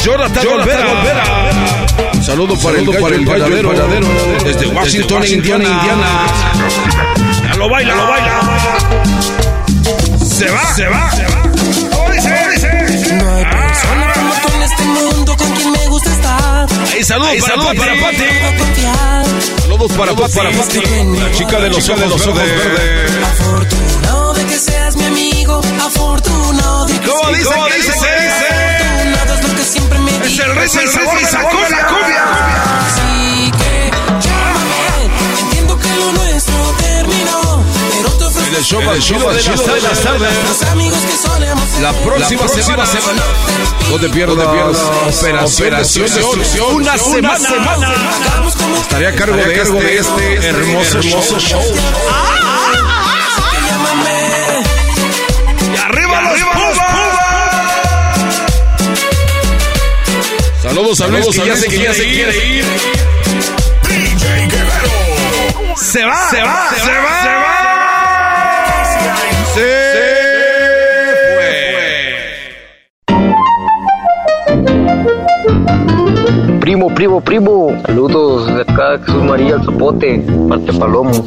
Jonathan Olvera. Un saludo para el, para el desde Washington, Indiana, Indiana. Ya lo baila, lo baila. Se va, se va, se va. No hay persona como tú en este mundo con quien me gusta estar. Ahí saludos, Ahí, saludos para Pati. Saludos para Pati, para Pati. La chica de los ojos, de los ojos verdes. ¿Cómo dice? ¿Cómo dice? Es el rey, el sabor de la cumbia. Así que llámame. Entiendo que lo nuestro terminó. Pero te ofrezco El show más chido de las tardes. los amigos que solemos La próxima, semana, no te pierdas, Operación, de. Una semana. Estaría a cargo de este, este hermoso, hermoso show. ¡Y Saludos a Luis, que ya se quiere ir. Se va, se va, se va, se va. Se Primo, primo, primo. Saludos de acá, Jesús María, el Zapote, parte Palomo.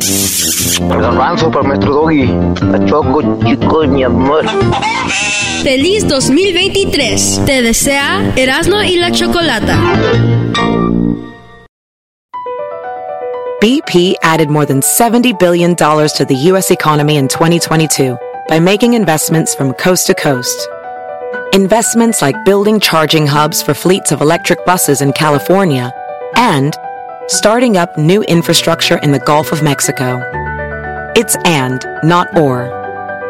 El garbanzo para maestro Doggy. La choco, chico, mi amor. Feliz 2023. Te desea Erasmo y la Chocolata. BP added more than $70 billion to the U.S. economy in 2022 by making investments from coast to coast. Investments like building charging hubs for fleets of electric buses in California and starting up new infrastructure in the Gulf of Mexico. It's and, not or.